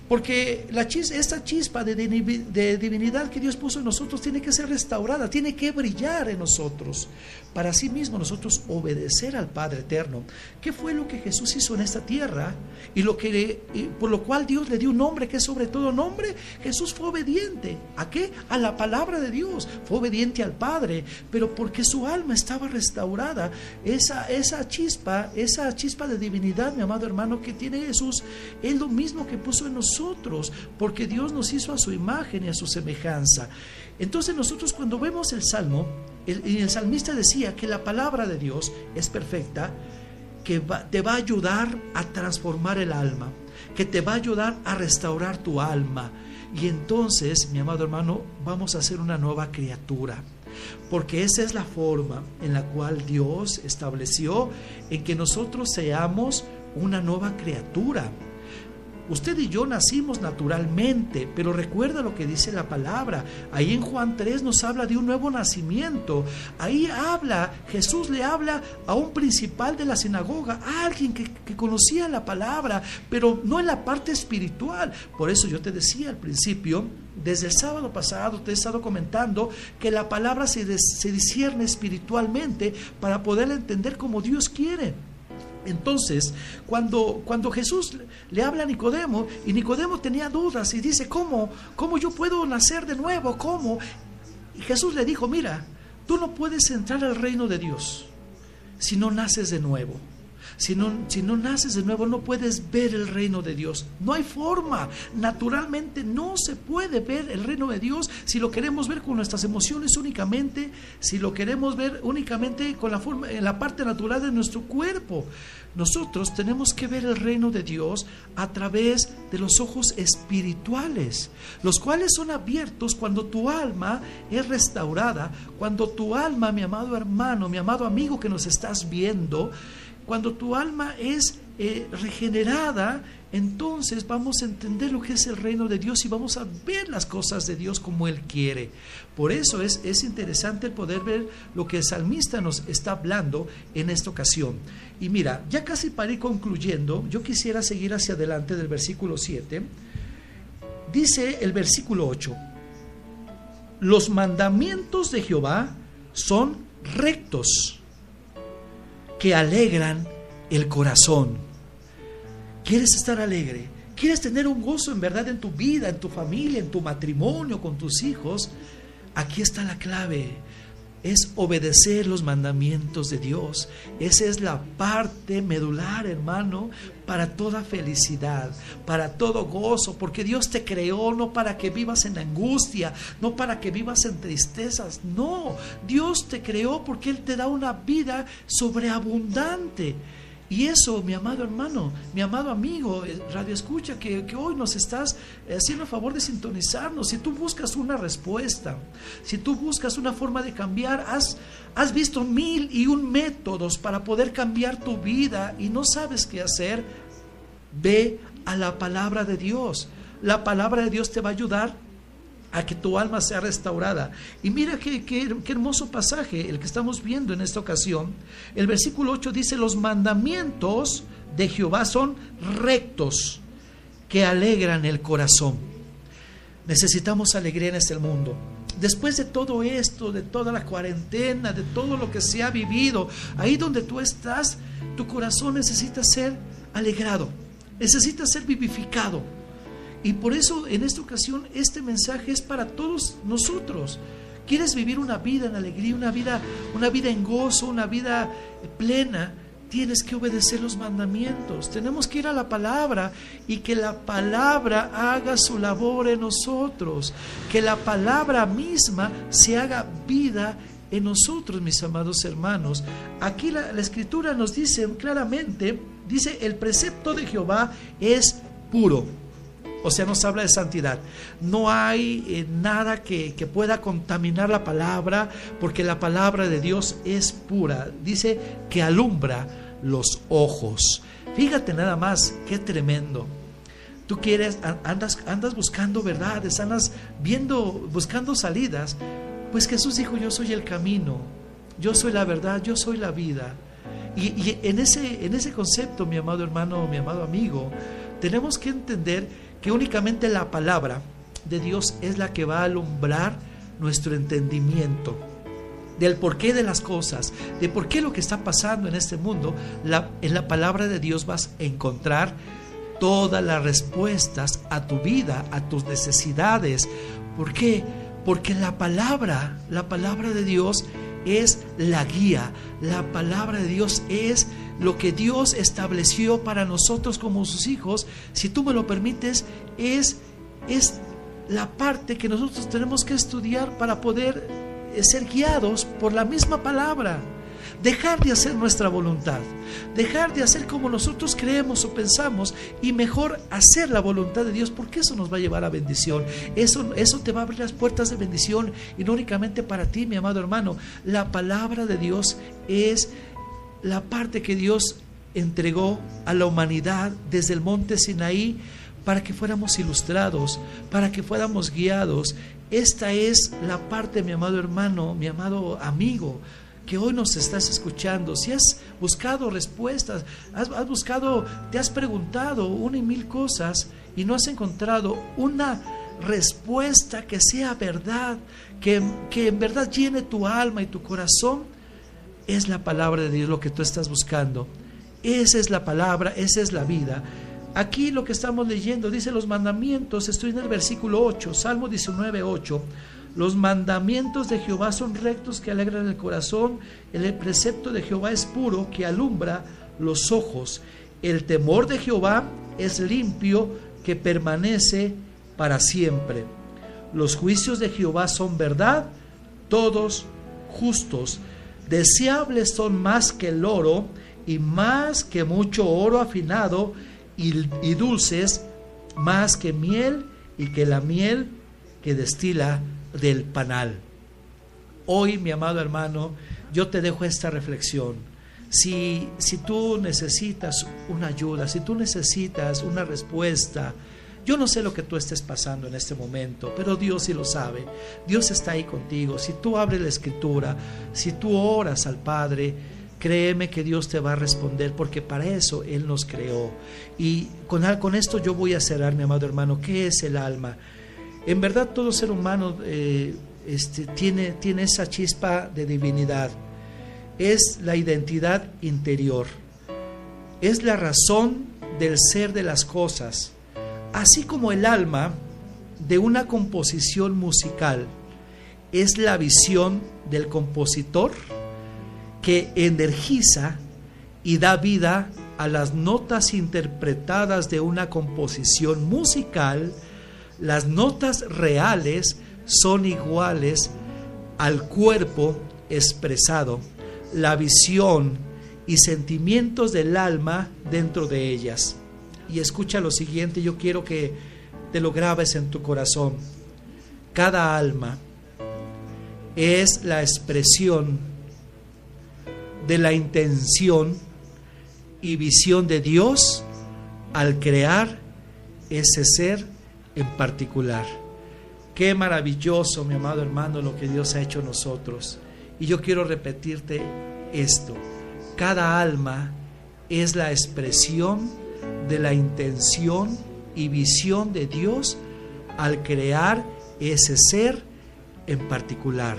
Porque esta chispa de, de, divinidad que Dios puso en nosotros tiene que ser restaurada, tiene que brillar en nosotros. Para sí mismo nosotros obedecer al Padre Eterno. ¿Qué fue lo que Jesús hizo en esta tierra? Y, lo que, por lo cual Dios le dio un nombre que es sobre todo nombre. Jesús fue obediente. ¿A qué? A la palabra de Dios. Fue obediente al Padre. Pero porque su alma estaba restaurada, esa, esa chispa, esa chispa de divinidad, mi amado hermano, que tiene Jesús, es lo mismo que puso en nosotros nosotros, porque Dios nos hizo a su imagen y a su semejanza. Entonces nosotros cuando vemos el Salmo, el, el salmista decía que la palabra de Dios es perfecta, que te va a ayudar a transformar el alma, que te va a ayudar a restaurar tu alma. Y entonces, mi amado hermano, vamos a ser una nueva criatura. Porque esa es la forma en la cual Dios estableció en que nosotros seamos una nueva criatura. Usted y yo nacimos naturalmente, pero recuerda lo que dice la palabra. Ahí en Juan 3 nos habla de un nuevo nacimiento. Ahí habla, Jesús le habla a un principal de la sinagoga, a alguien que, conocía la palabra, pero no en la parte espiritual. Por eso yo te decía al principio, desde el sábado pasado te he estado comentando que la palabra se, se discierne espiritualmente para poder entender como Dios quiere. Entonces, cuando, cuando Jesús le habla a Nicodemo, y Nicodemo tenía dudas y dice, ¿cómo? ¿Cómo yo puedo nacer de nuevo? ¿Cómo? Y Jesús le dijo, mira, tú no puedes entrar al reino de Dios si no naces de nuevo. Si no, si no naces de nuevo, no puedes ver el reino de Dios. No hay forma. Naturalmente no se puede ver el reino de Dios si lo queremos ver con nuestras emociones únicamente, si lo queremos ver únicamente con la forma, en la parte natural de nuestro cuerpo. Nosotros tenemos que ver el reino de Dios a través de los ojos espirituales, los cuales son abiertos cuando tu alma es restaurada, cuando tu alma, mi amado hermano, mi amado amigo que nos estás viendo, cuando tu alma es eh, regenerada, entonces vamos a entender lo que es el reino de Dios y vamos a ver las cosas de Dios como Él quiere. Por eso es, es interesante el poder ver lo que el salmista nos está hablando en esta ocasión. Y mira, ya casi para ir concluyendo, yo quisiera seguir hacia adelante del versículo 7. Dice el versículo 8, los mandamientos de Jehová son rectos que alegran el corazón. ¿Quieres estar alegre? ¿Quieres tener un gozo en verdad en tu vida, en tu familia, en tu matrimonio, con tus hijos? Aquí está la clave. Es obedecer los mandamientos de Dios. Esa es la parte medular, hermano, para toda felicidad, para todo gozo, porque Dios te creó no para que vivas en angustia, no para que vivas en tristezas, no, Dios te creó porque Él te da una vida sobreabundante. Y eso, mi amado hermano, mi amado amigo, eh, Radio Escucha, que, hoy nos estás eh, haciendo el favor de sintonizarnos. Si tú buscas una respuesta, si tú buscas una forma de cambiar, has, has visto mil y un métodos para poder cambiar tu vida y no sabes qué hacer, ve a la palabra de Dios. La palabra de Dios te va a ayudar a que tu alma sea restaurada. Y mira qué, qué, qué, hermoso pasaje el que estamos viendo en esta ocasión. El versículo 8 dice, los mandamientos de Jehová son rectos, que alegran el corazón. Necesitamos alegría en este mundo. Después de todo esto, de toda la cuarentena, de todo lo que se ha vivido, ahí donde tú estás, tu corazón necesita ser alegrado, necesita ser vivificado y por eso en esta ocasión este mensaje es para todos nosotros. ¿Quieres vivir una vida en alegría, una vida, una vida en gozo, una vida plena? Tienes que obedecer los mandamientos. Tenemos que ir a la palabra y que la palabra haga su labor en nosotros. Que la palabra misma se haga vida en nosotros, mis amados hermanos. Aquí la, la escritura nos dice claramente, dice, el precepto de Jehová es puro o sea, nos habla de santidad. No hay eh, nada que, que, pueda contaminar la palabra, porque la palabra de Dios es pura. Dice que alumbra los ojos. Fíjate nada más, qué tremendo. Tú quieres, andas, andas buscando verdades, andas viendo, buscando salidas. Pues Jesús dijo, yo soy el camino, yo soy la verdad, yo soy la vida. Y, y en, ese, en ese concepto, mi amado hermano, mi amado amigo, tenemos que entender que únicamente la palabra de Dios es la que va a alumbrar nuestro entendimiento del porqué de las cosas, de por qué lo que está pasando en este mundo, la, en la palabra de Dios vas a encontrar todas las respuestas a tu vida, a tus necesidades. ¿Por qué? Porque la palabra, la palabra de Dios es la guía, la palabra de Dios es lo que Dios estableció para nosotros como sus hijos, si tú me lo permites, es, es la parte que nosotros tenemos que estudiar para poder eh, ser guiados por la misma palabra. Dejar de hacer nuestra voluntad, dejar de hacer como nosotros creemos o pensamos y mejor hacer la voluntad de Dios porque eso nos va a llevar a bendición. Eso, eso te va a abrir las puertas de bendición y no únicamente para ti, mi amado hermano. La palabra de Dios es la parte que Dios entregó a la humanidad desde el monte Sinaí para que fuéramos ilustrados, para que fuéramos guiados. Esta es la parte, mi amado hermano, mi amado amigo, que hoy nos estás escuchando. Si has buscado respuestas, has, has buscado, te has preguntado una y mil cosas y no has encontrado una respuesta que sea verdad, que, que en verdad llene tu alma y tu corazón, es la palabra de Dios lo que tú estás buscando. Esa es la palabra, esa es la vida. Aquí lo que estamos leyendo dice los mandamientos, estoy en el versículo 8, Salmo 19, 8. Los mandamientos de Jehová son rectos que alegran el corazón. El precepto de Jehová es puro que alumbra los ojos. El temor de Jehová es limpio que permanece para siempre. Los juicios de Jehová son verdad, todos justos. Deseables son más que el oro y más que mucho oro afinado y, y dulces, más que miel y que la miel que destila del panal. Hoy, mi amado hermano, yo te dejo esta reflexión. Si, si tú necesitas una ayuda, si tú necesitas una respuesta, yo no sé lo que tú estés pasando en este momento, pero Dios sí lo sabe. Dios está ahí contigo. Si tú abres la escritura, si tú oras al Padre, créeme que Dios te va a responder porque para eso Él nos creó. Y con, esto yo voy a cerrar, mi amado hermano, ¿qué es el alma? En verdad todo ser humano eh, este, tiene, tiene esa chispa de divinidad. Es la identidad interior. Es la razón del ser de las cosas. Así como el alma de una composición musical es la visión del compositor que energiza y da vida a las notas interpretadas de una composición musical, las notas reales son iguales al cuerpo expresado, la visión y sentimientos del alma dentro de ellas. Y escucha lo siguiente, yo quiero que te lo grabes en tu corazón. Cada alma es la expresión de la intención y visión de Dios al crear ese ser en particular. Qué maravilloso, mi amado hermano, lo que Dios ha hecho nosotros. Y yo quiero repetirte esto. Cada alma es la expresión de la intención y visión de Dios al crear ese ser en particular.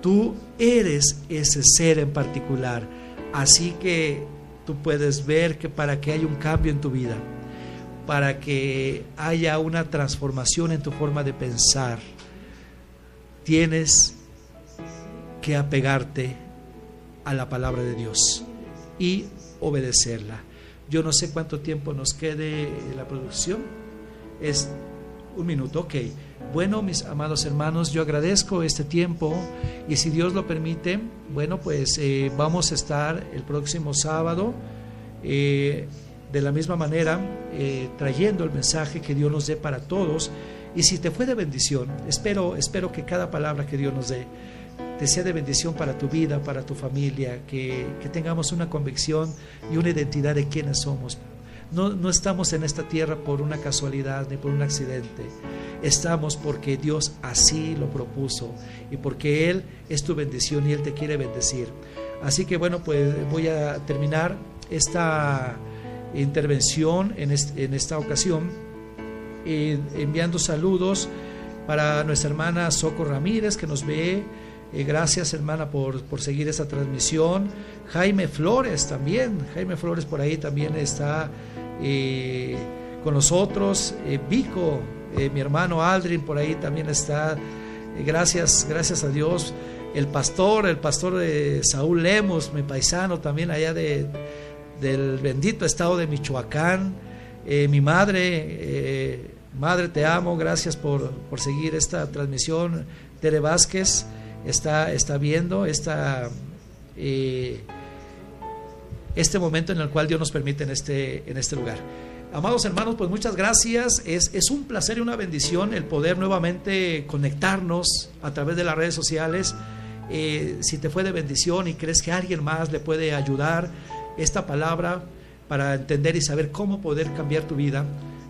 Tú eres ese ser en particular. Así que tú puedes ver que para que haya un cambio en tu vida, para que haya una transformación en tu forma de pensar, tienes que apegarte a la palabra de Dios y obedecerla. Yo no sé cuánto tiempo nos quede la producción. Es un minuto, ok. Bueno, mis amados hermanos, yo agradezco este tiempo y si Dios lo permite, bueno, pues eh, vamos a estar el próximo sábado. Eh, de la misma manera eh, trayendo el mensaje que Dios nos dé para todos. Y si te fue de bendición, espero, espero que cada palabra que Dios nos dé te sea de bendición para tu vida, para tu familia, que, que tengamos una convicción y una identidad de quiénes somos. No, no estamos en esta tierra por una casualidad ni por un accidente. Estamos porque Dios así lo propuso y porque Él es tu bendición y Él te quiere bendecir. Así que bueno, pues voy a terminar esta intervención en, en esta ocasión, eh, enviando saludos para nuestra hermana Soco Ramírez que nos ve. Eh, gracias hermana por, por, seguir esta transmisión. Jaime Flores también, Jaime Flores por ahí también está eh, con nosotros. Vico, mi hermano Aldrin por ahí también está. gracias, gracias a Dios. El pastor, el pastor de Saúl Lemos, mi paisano también allá de, del bendito estado de Michoacán. Eh, mi madre, eh, madre te amo, gracias por, por, seguir esta transmisión. Tere Vázquez está, está viendo eh, este momento en el cual Dios nos permite en este, en este lugar. Amados hermanos, pues muchas gracias. Es, es un placer y una bendición el poder nuevamente conectarnos a través de las redes sociales. si te fue de bendición y crees que alguien más le puede ayudar, esta palabra para entender y saber cómo poder cambiar tu vida,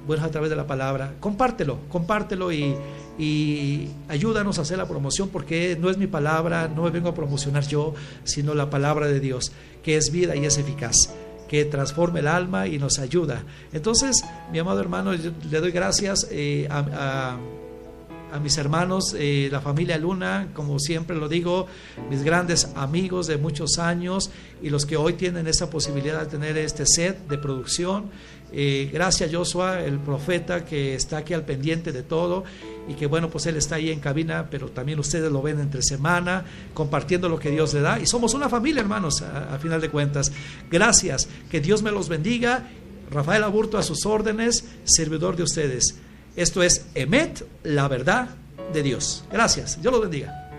bueno, a través de la palabra. Compártelo, compártelo y, y ayúdanos a hacer la promoción porque no es mi palabra, no me vengo a promocionar yo, sino la palabra de Dios, que es vida y es eficaz que transforma el alma y nos ayuda. Entonces, mi amado hermano, le doy gracias eh, a, a mis hermanos, eh, la familia Luna, como siempre lo digo, mis grandes amigos de muchos años y los que hoy tienen esa posibilidad de tener este set de producción. Eh, gracias Joshua, el profeta que está aquí al pendiente de todo y que bueno, pues él está ahí en cabina, pero también ustedes lo ven entre semana, compartiendo lo que Dios le da. Y somos una familia, hermanos, a, a final de cuentas. Gracias, que Dios me los bendiga. Rafael Aburto a sus órdenes, servidor de ustedes. Esto es Emet, la verdad de Dios. Gracias, Dios los bendiga.